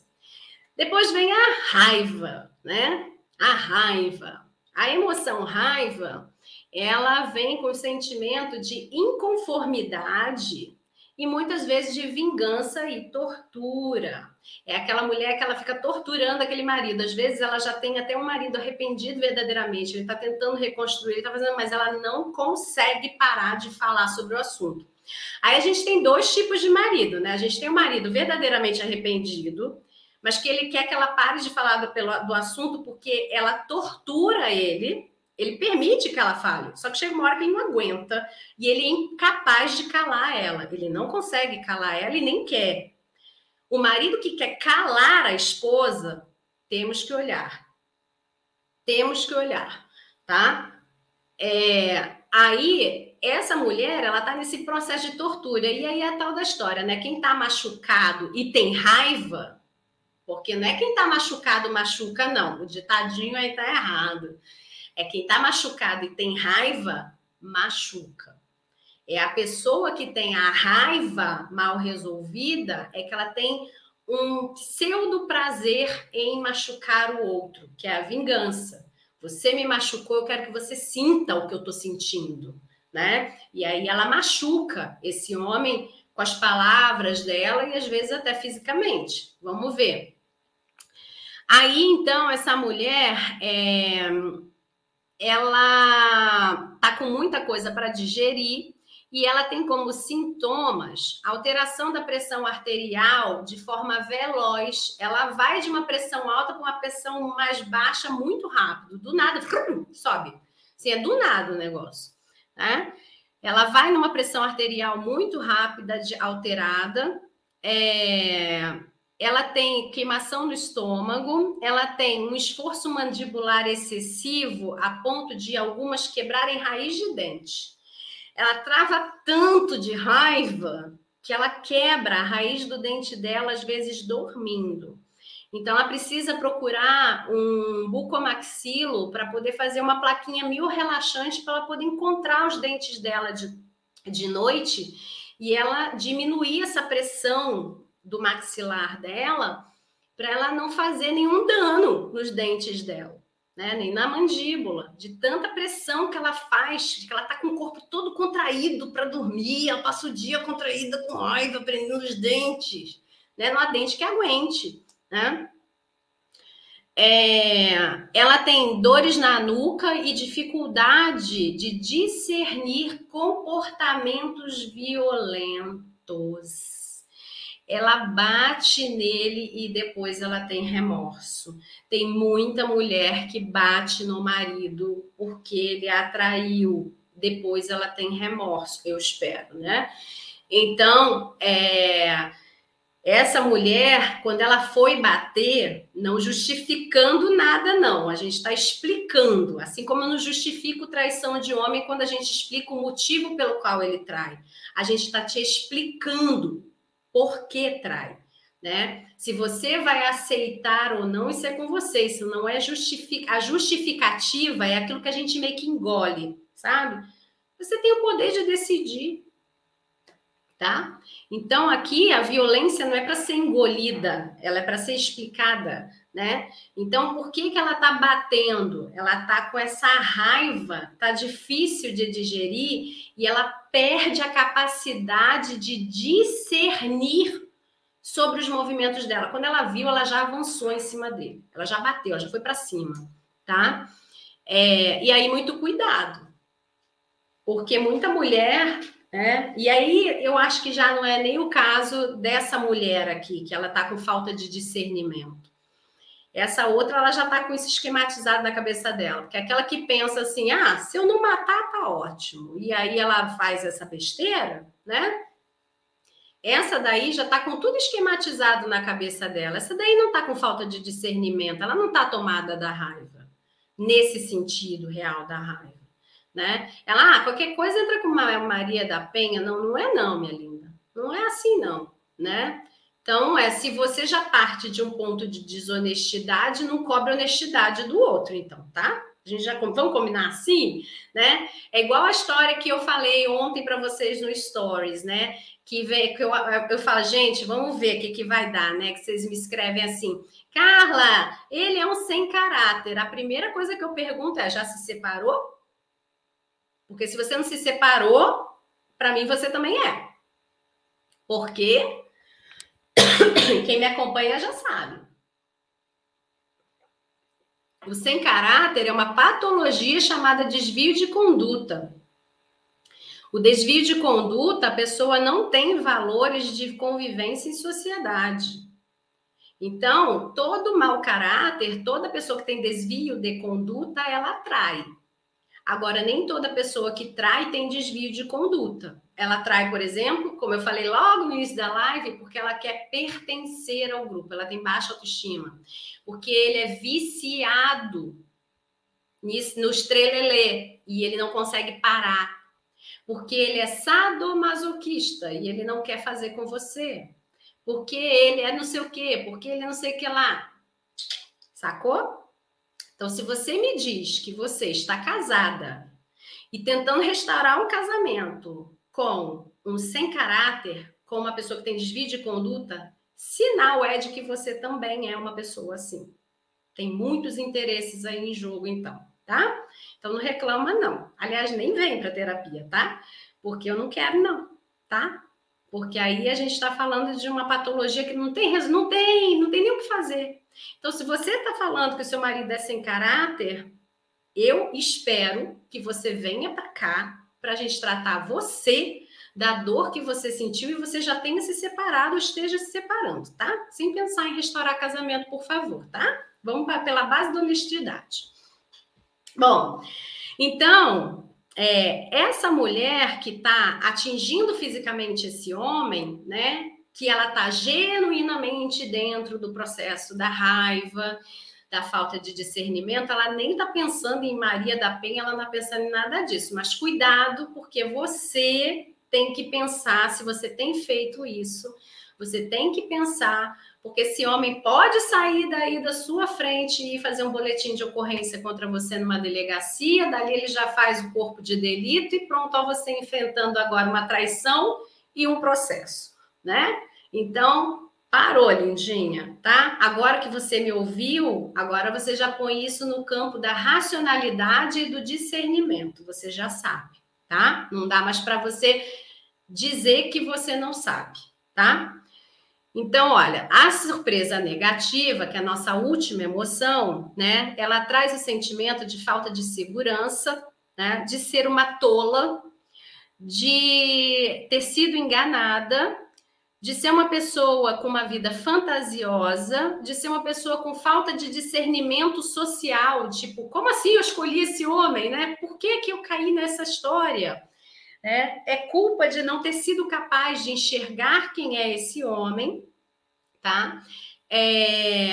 Depois vem a raiva, né? A raiva. A emoção raiva ela vem com o sentimento de inconformidade e muitas vezes de vingança e tortura. É aquela mulher que ela fica torturando aquele marido. Às vezes ela já tem até um marido arrependido verdadeiramente, ele está tentando reconstruir, ele está fazendo, mas ela não consegue parar de falar sobre o assunto. Aí a gente tem dois tipos de marido, né? A gente tem o marido verdadeiramente arrependido, mas que ele quer que ela pare de falar do, do assunto porque ela tortura ele ele permite que ela fale, só que chega uma hora que ele não aguenta e ele é incapaz de calar ela. Ele não consegue calar ela e nem quer. O marido que quer calar a esposa, temos que olhar. Temos que olhar, tá? É, aí, essa mulher, ela tá nesse processo de tortura. E aí é a tal da história, né? Quem tá machucado e tem raiva, porque não é quem tá machucado machuca, não. O ditadinho aí tá errado. É quem está machucado e tem raiva, machuca. É a pessoa que tem a raiva mal resolvida, é que ela tem um pseudo prazer em machucar o outro, que é a vingança. Você me machucou, eu quero que você sinta o que eu estou sentindo, né? E aí ela machuca esse homem com as palavras dela e às vezes até fisicamente. Vamos ver. Aí então essa mulher é, ela tá com muita coisa para digerir e ela tem como sintomas alteração da pressão arterial de forma veloz. Ela vai de uma pressão alta para uma pressão mais baixa muito rápido. Do nada, sobe. Assim, é do nada o negócio. Né? Ela vai numa pressão arterial muito rápida, de, alterada. É, ela tem queimação no estômago, ela tem um esforço mandibular excessivo a ponto de algumas quebrarem raiz de dente. Ela trava tanto de raiva que ela quebra a raiz do dente dela, às vezes dormindo. Então, ela precisa procurar um bucomaxilo para poder fazer uma plaquinha mil relaxante para ela poder encontrar os dentes dela de, de noite e ela diminuía essa pressão do maxilar dela para ela não fazer nenhum dano nos dentes dela né? nem na mandíbula, de tanta pressão que ela faz, que ela está com o corpo todo contraído para dormir, ela passa o dia contraída com raiva, prendendo os dentes, né? não há dente que aguente. Né? É, ela tem dores na nuca e dificuldade de discernir comportamentos violentos ela bate nele e depois ela tem remorso. Tem muita mulher que bate no marido porque ele a atraiu, depois ela tem remorso, eu espero, né? Então, é, essa mulher, quando ela foi bater, não justificando nada, não, a gente está explicando, assim como eu não justifico traição de homem quando a gente explica o motivo pelo qual ele trai. A gente está te explicando por que trai, né? Se você vai aceitar ou não, isso é com você, isso não é justific... a justificativa é aquilo que a gente meio que engole, sabe? Você tem o poder de decidir, tá? Então aqui a violência não é para ser engolida, ela é para ser explicada, né? Então por que que ela tá batendo? Ela tá com essa raiva, tá difícil de digerir e ela perde a capacidade de discernir sobre os movimentos dela. Quando ela viu, ela já avançou em cima dele. Ela já bateu, ela já foi para cima, tá? É, e aí, muito cuidado. Porque muita mulher, né? E aí, eu acho que já não é nem o caso dessa mulher aqui, que ela tá com falta de discernimento. Essa outra, ela já está com isso esquematizado na cabeça dela, porque é aquela que pensa assim: ah, se eu não matar, tá ótimo. E aí ela faz essa besteira, né? Essa daí já está com tudo esquematizado na cabeça dela. Essa daí não está com falta de discernimento, ela não está tomada da raiva, nesse sentido real da raiva, né? Ela, ah, qualquer coisa entra com uma Maria da Penha. Não, não é não, minha linda. Não é assim, não, né? Então, é se você já parte de um ponto de desonestidade, não cobre honestidade do outro, então, tá? A gente já vamos combinar assim, né? É igual a história que eu falei ontem para vocês no Stories, né? Que, vem, que eu, eu falo, gente, vamos ver o que, que vai dar, né? Que vocês me escrevem assim, Carla, ele é um sem caráter. A primeira coisa que eu pergunto é: já se separou? Porque se você não se separou, para mim você também é. Porque quem me acompanha já sabe. O sem caráter é uma patologia chamada desvio de conduta. O desvio de conduta, a pessoa não tem valores de convivência em sociedade. Então, todo mau caráter, toda pessoa que tem desvio de conduta, ela atrai. Agora, nem toda pessoa que trai tem desvio de conduta. Ela trai, por exemplo, como eu falei logo no início da live, porque ela quer pertencer ao grupo, ela tem baixa autoestima, porque ele é viciado no estrelelê e ele não consegue parar, porque ele é sadomasoquista e ele não quer fazer com você, porque ele é não sei o quê, porque ele é não sei o que lá. Sacou? Então, se você me diz que você está casada e tentando restaurar um casamento com um sem caráter, com uma pessoa que tem desvio de conduta, sinal é de que você também é uma pessoa assim. Tem muitos interesses aí em jogo, então, tá? Então não reclama, não. Aliás, nem vem para terapia, tá? Porque eu não quero, não, tá? Porque aí a gente está falando de uma patologia que não tem, não tem, não tem nem o que fazer. Então, se você está falando que o seu marido é sem caráter, eu espero que você venha para cá para a gente tratar você da dor que você sentiu e você já tenha se separado ou esteja se separando, tá? Sem pensar em restaurar casamento, por favor, tá? Vamos pra, pela base da honestidade. Bom, então, é, essa mulher que está atingindo fisicamente esse homem, né? que ela está genuinamente dentro do processo da raiva, da falta de discernimento, ela nem está pensando em Maria da Penha, ela não está pensando em nada disso. Mas cuidado, porque você tem que pensar, se você tem feito isso, Você tem que pensar, porque esse homem pode sair daí da sua frente e fazer um boletim de ocorrência contra você numa delegacia, dali ele já faz o corpo de delito e pronto, ó, você enfrentando agora uma traição e um processo, né? Então, Parou, lindinha, tá? Agora que você me ouviu, agora você já põe isso no campo da racionalidade e do discernimento. Você já sabe, tá? Não dá mais para você dizer que você não sabe, tá? Então, olha, a surpresa negativa, que é a nossa última emoção, né? Ela traz o sentimento de falta de segurança, né? De ser uma tola, de ter sido enganada de ser uma pessoa com uma vida fantasiosa, de ser uma pessoa com falta de discernimento social, tipo, como assim eu escolhi esse homem, né? Por que, que eu caí nessa história? É, é culpa de não ter sido capaz de enxergar quem é esse homem, tá? É,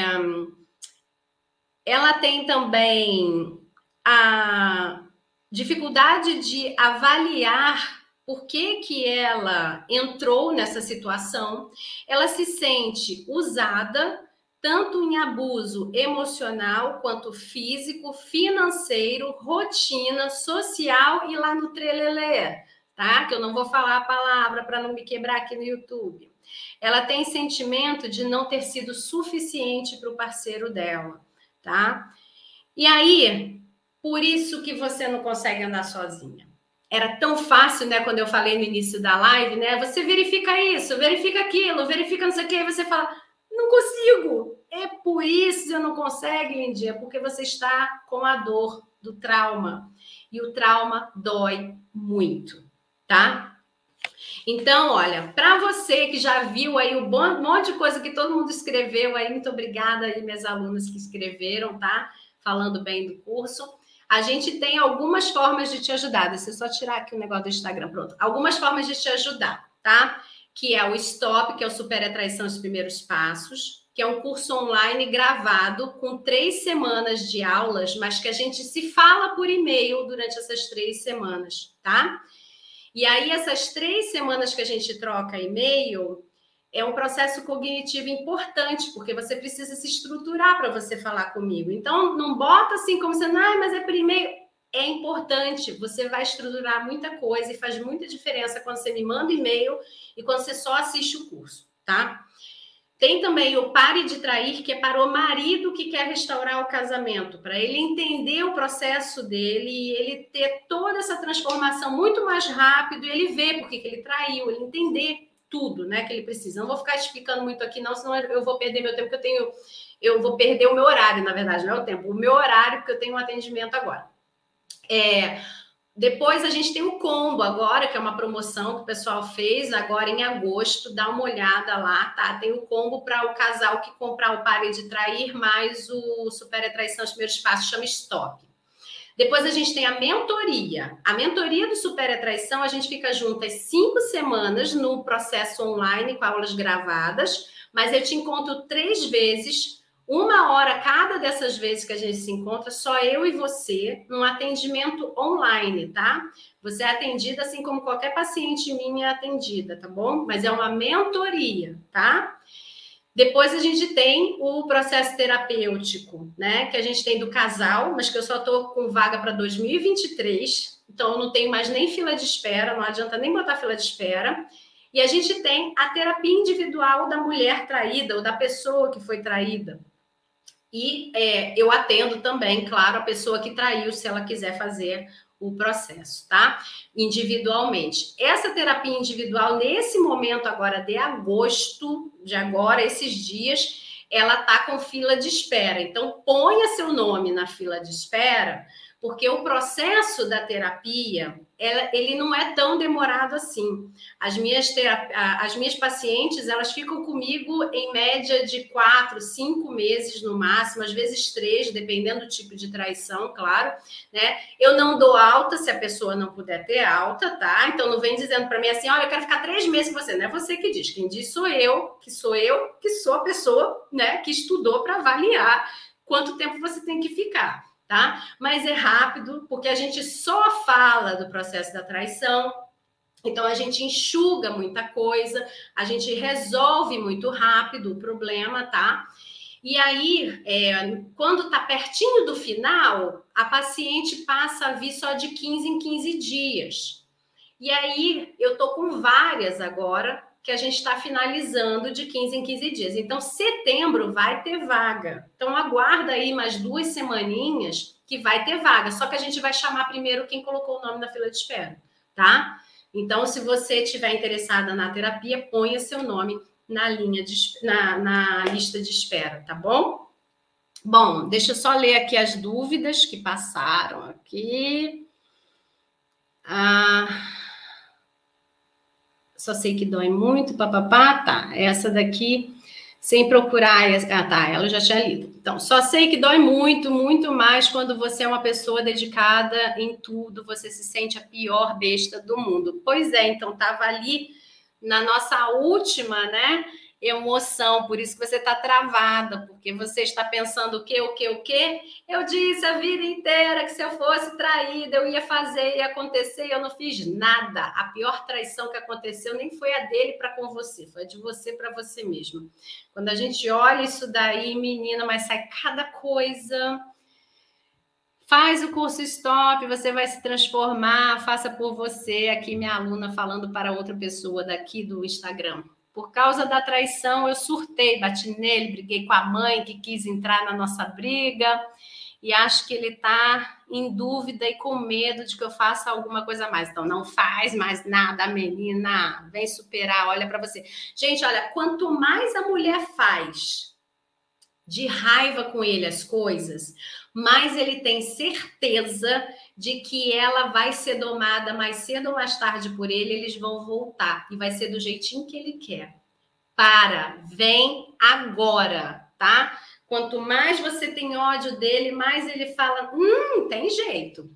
ela tem também a dificuldade de avaliar por que, que ela entrou nessa situação, ela se sente usada tanto em abuso emocional quanto físico, financeiro, rotina, social e lá no trelelê, tá? Que eu não vou falar a palavra para não me quebrar aqui no YouTube. Ela tem sentimento de não ter sido suficiente para o parceiro dela, tá? E aí, por isso que você não consegue andar sozinha era tão fácil, né? Quando eu falei no início da live, né? Você verifica isso, verifica aquilo, verifica não sei o que, você fala, não consigo. É por isso que você não consegue, Lindinha, porque você está com a dor do trauma. E o trauma dói muito, tá? Então, olha, para você que já viu aí um monte de coisa que todo mundo escreveu aí, muito obrigada aí, minhas alunas que escreveram, tá? Falando bem do curso. A gente tem algumas formas de te ajudar. Deixa eu só tirar aqui o negócio do Instagram, pronto. Algumas formas de te ajudar, tá? Que é o Stop, que é o Super Atraição os Primeiros Passos, que é um curso online gravado com três semanas de aulas, mas que a gente se fala por e-mail durante essas três semanas, tá? E aí, essas três semanas que a gente troca e-mail, é um processo cognitivo importante, porque você precisa se estruturar para você falar comigo. Então, não bota assim como sendo, ah, mas é primeiro. É importante, você vai estruturar muita coisa e faz muita diferença quando você me manda e-mail e quando você só assiste o curso, tá? Tem também o Pare de Trair, que é para o marido que quer restaurar o casamento, para ele entender o processo dele ele ter toda essa transformação muito mais rápido ele ver por que ele traiu, ele entender tudo, né, que ele precisa. Não vou ficar explicando muito aqui, não, senão eu vou perder meu tempo, que eu tenho, eu vou perder o meu horário, na verdade, não é o tempo, o meu horário, porque eu tenho um atendimento agora. É, depois a gente tem o combo agora, que é uma promoção que o pessoal fez agora em agosto. Dá uma olhada lá, tá? Tem o combo para o casal que comprar o Pare de Trair mais o Super Atraição os Primeiros Passos, chama Stop. Depois a gente tem a mentoria. A mentoria do Super Atraição, a gente fica juntas cinco semanas no processo online com aulas gravadas, mas eu te encontro três vezes, uma hora cada dessas vezes que a gente se encontra, só eu e você, num atendimento online, tá? Você é atendida assim como qualquer paciente minha é atendida, tá bom? Mas é uma mentoria, tá? Depois a gente tem o processo terapêutico, né? Que a gente tem do casal, mas que eu só estou com vaga para 2023, então eu não tenho mais nem fila de espera, não adianta nem botar fila de espera. E a gente tem a terapia individual da mulher traída ou da pessoa que foi traída. E é, eu atendo também, claro, a pessoa que traiu, se ela quiser fazer o processo, tá? Individualmente. Essa terapia individual, nesse momento agora de agosto, de agora, esses dias, ela tá com fila de espera. Então, ponha seu nome na fila de espera, porque o processo da terapia, ela, ele não é tão demorado assim. As minhas, as minhas pacientes, elas ficam comigo em média de quatro, cinco meses no máximo, às vezes três, dependendo do tipo de traição, claro. Né? Eu não dou alta se a pessoa não puder ter alta, tá? Então não vem dizendo para mim assim, olha, eu quero ficar três meses com você. Não é você que diz, quem diz sou eu, que sou eu, que sou a pessoa né, que estudou para avaliar quanto tempo você tem que ficar tá? Mas é rápido, porque a gente só fala do processo da traição, Então a gente enxuga muita coisa, a gente resolve muito rápido o problema, tá? E aí, é, quando está pertinho do final, a paciente passa a vir só de 15 em 15 dias. E aí, eu tô com várias agora que a gente está finalizando de 15 em 15 dias. Então, setembro vai ter vaga. Então, aguarda aí mais duas semaninhas que vai ter vaga. Só que a gente vai chamar primeiro quem colocou o nome na fila de espera, tá? Então, se você estiver interessada na terapia, ponha seu nome na linha de, na, na lista de espera, tá bom? Bom, deixa eu só ler aqui as dúvidas que passaram aqui. Ah, só sei que dói muito, papapá, tá. Essa daqui, sem procurar. Ah, tá, ela já tinha lido. Então, só sei que dói muito, muito mais quando você é uma pessoa dedicada em tudo, você se sente a pior besta do mundo. Pois é, então, tava ali na nossa última, né? Emoção, por isso que você está travada, porque você está pensando o que, o que, o que. Eu disse a vida inteira que se eu fosse traída, eu ia fazer, ia acontecer, e eu não fiz nada. A pior traição que aconteceu nem foi a dele para com você, foi a de você para você mesmo. Quando a gente olha isso daí, menina, mas sai cada coisa. Faz o curso Stop, você vai se transformar, faça por você. Aqui, minha aluna falando para outra pessoa daqui do Instagram. Por causa da traição, eu surtei, bati nele, briguei com a mãe que quis entrar na nossa briga. E acho que ele está em dúvida e com medo de que eu faça alguma coisa mais. Então, não faz mais nada, menina. Vem superar, olha para você. Gente, olha, quanto mais a mulher faz de raiva com ele as coisas, mais ele tem certeza de que ela vai ser domada mais cedo ou mais tarde por ele, eles vão voltar e vai ser do jeitinho que ele quer. Para, vem agora, tá? Quanto mais você tem ódio dele, mais ele fala: hum, tem jeito.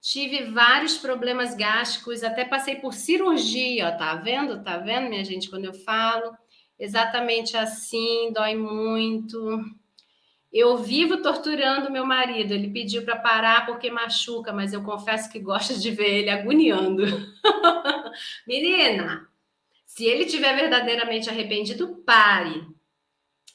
Tive vários problemas gástricos, até passei por cirurgia, ó, tá vendo? Tá vendo, minha gente, quando eu falo? Exatamente assim, dói muito eu vivo torturando meu marido. Ele pediu para parar porque machuca, mas eu confesso que gosto de ver ele agoniando. Menina, se ele tiver verdadeiramente arrependido, pare.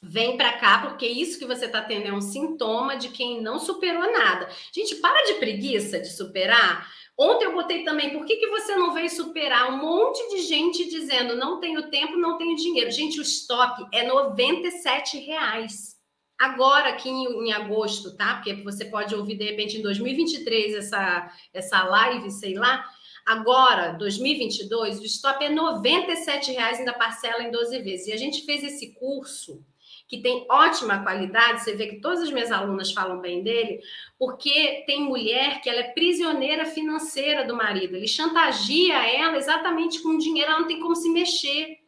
Vem para cá, porque isso que você está tendo é um sintoma de quem não superou nada. Gente, para de preguiça de superar. Ontem eu botei também, por que, que você não veio superar? Um monte de gente dizendo, não tenho tempo, não tenho dinheiro. Gente, o stop é 97 reais agora aqui em, em, agosto, tá? Porque você pode ouvir de repente em 2023 essa essa live, sei lá. Agora, 2022, o stop é R$ 97,00 ainda parcela em 12 vezes. E a gente fez esse curso que tem ótima qualidade, você vê que todas as minhas alunas falam bem dele, porque tem mulher que ela é prisioneira financeira do marido, ele chantageia ela exatamente com dinheiro, ela não tem como se mexer.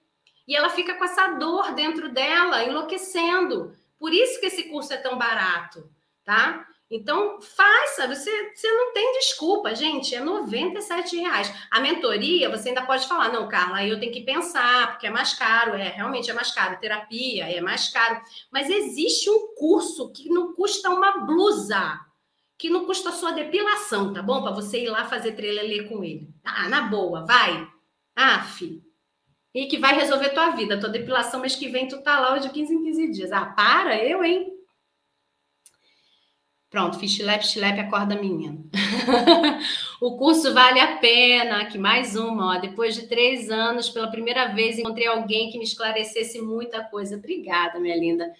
E ela fica com essa dor dentro dela, enlouquecendo. Por isso que esse curso é tão barato, tá? Então, faça, você, você não tem desculpa, gente, é R$ reais. A mentoria, você ainda pode falar, não, Carla, eu tenho que pensar, porque é mais caro, é, realmente é mais caro, terapia é mais caro. Mas existe um curso que não custa uma blusa, que não custa sua depilação, tá bom? Para você ir lá fazer trelelê com ele. Ah, na boa, vai. Ah, filho e que vai resolver tua vida. Tua depilação mês que vem, tu tá lá de 15 em 15 dias. Ah, para, eu, hein? Pronto, fiz chilepe, chilepe, acorda menina. o curso vale a pena. Aqui mais uma, ó. Depois de três anos, pela primeira vez, encontrei alguém que me esclarecesse muita coisa. Obrigada, minha linda.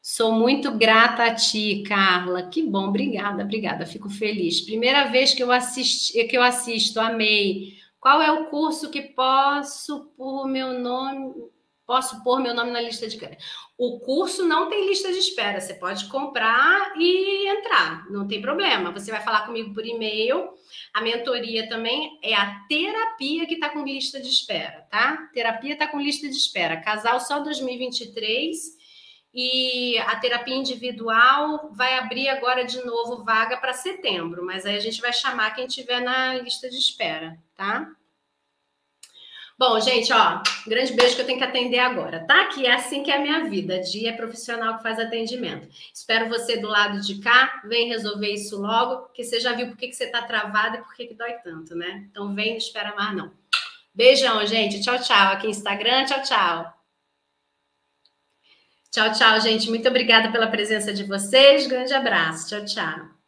Sou muito grata a ti, Carla. Que bom, obrigada, obrigada. Fico feliz. Primeira vez que eu assisti, que eu assisto, amei. Qual é o curso que posso pôr meu nome? Posso pôr meu nome na lista de espera? O curso não tem lista de espera. Você pode comprar e entrar, não tem problema. Você vai falar comigo por e-mail. A mentoria também é a terapia que está com lista de espera, tá? Terapia está com lista de espera. Casal só 2023 e a terapia individual vai abrir agora de novo vaga para setembro, mas aí a gente vai chamar quem tiver na lista de espera, tá? Bom, gente, ó, grande beijo que eu tenho que atender agora, tá? Que é assim que é a minha vida. Dia é profissional que faz atendimento. Espero você do lado de cá. Vem resolver isso logo, porque você já viu por que, você tá travado e por que dói tanto, né? Então vem, não espera mais, não. Beijão, gente. Tchau, tchau. Aqui no Instagram, tchau, tchau. Tchau, tchau, gente. Muito obrigada pela presença de vocês. Grande abraço. Tchau, tchau.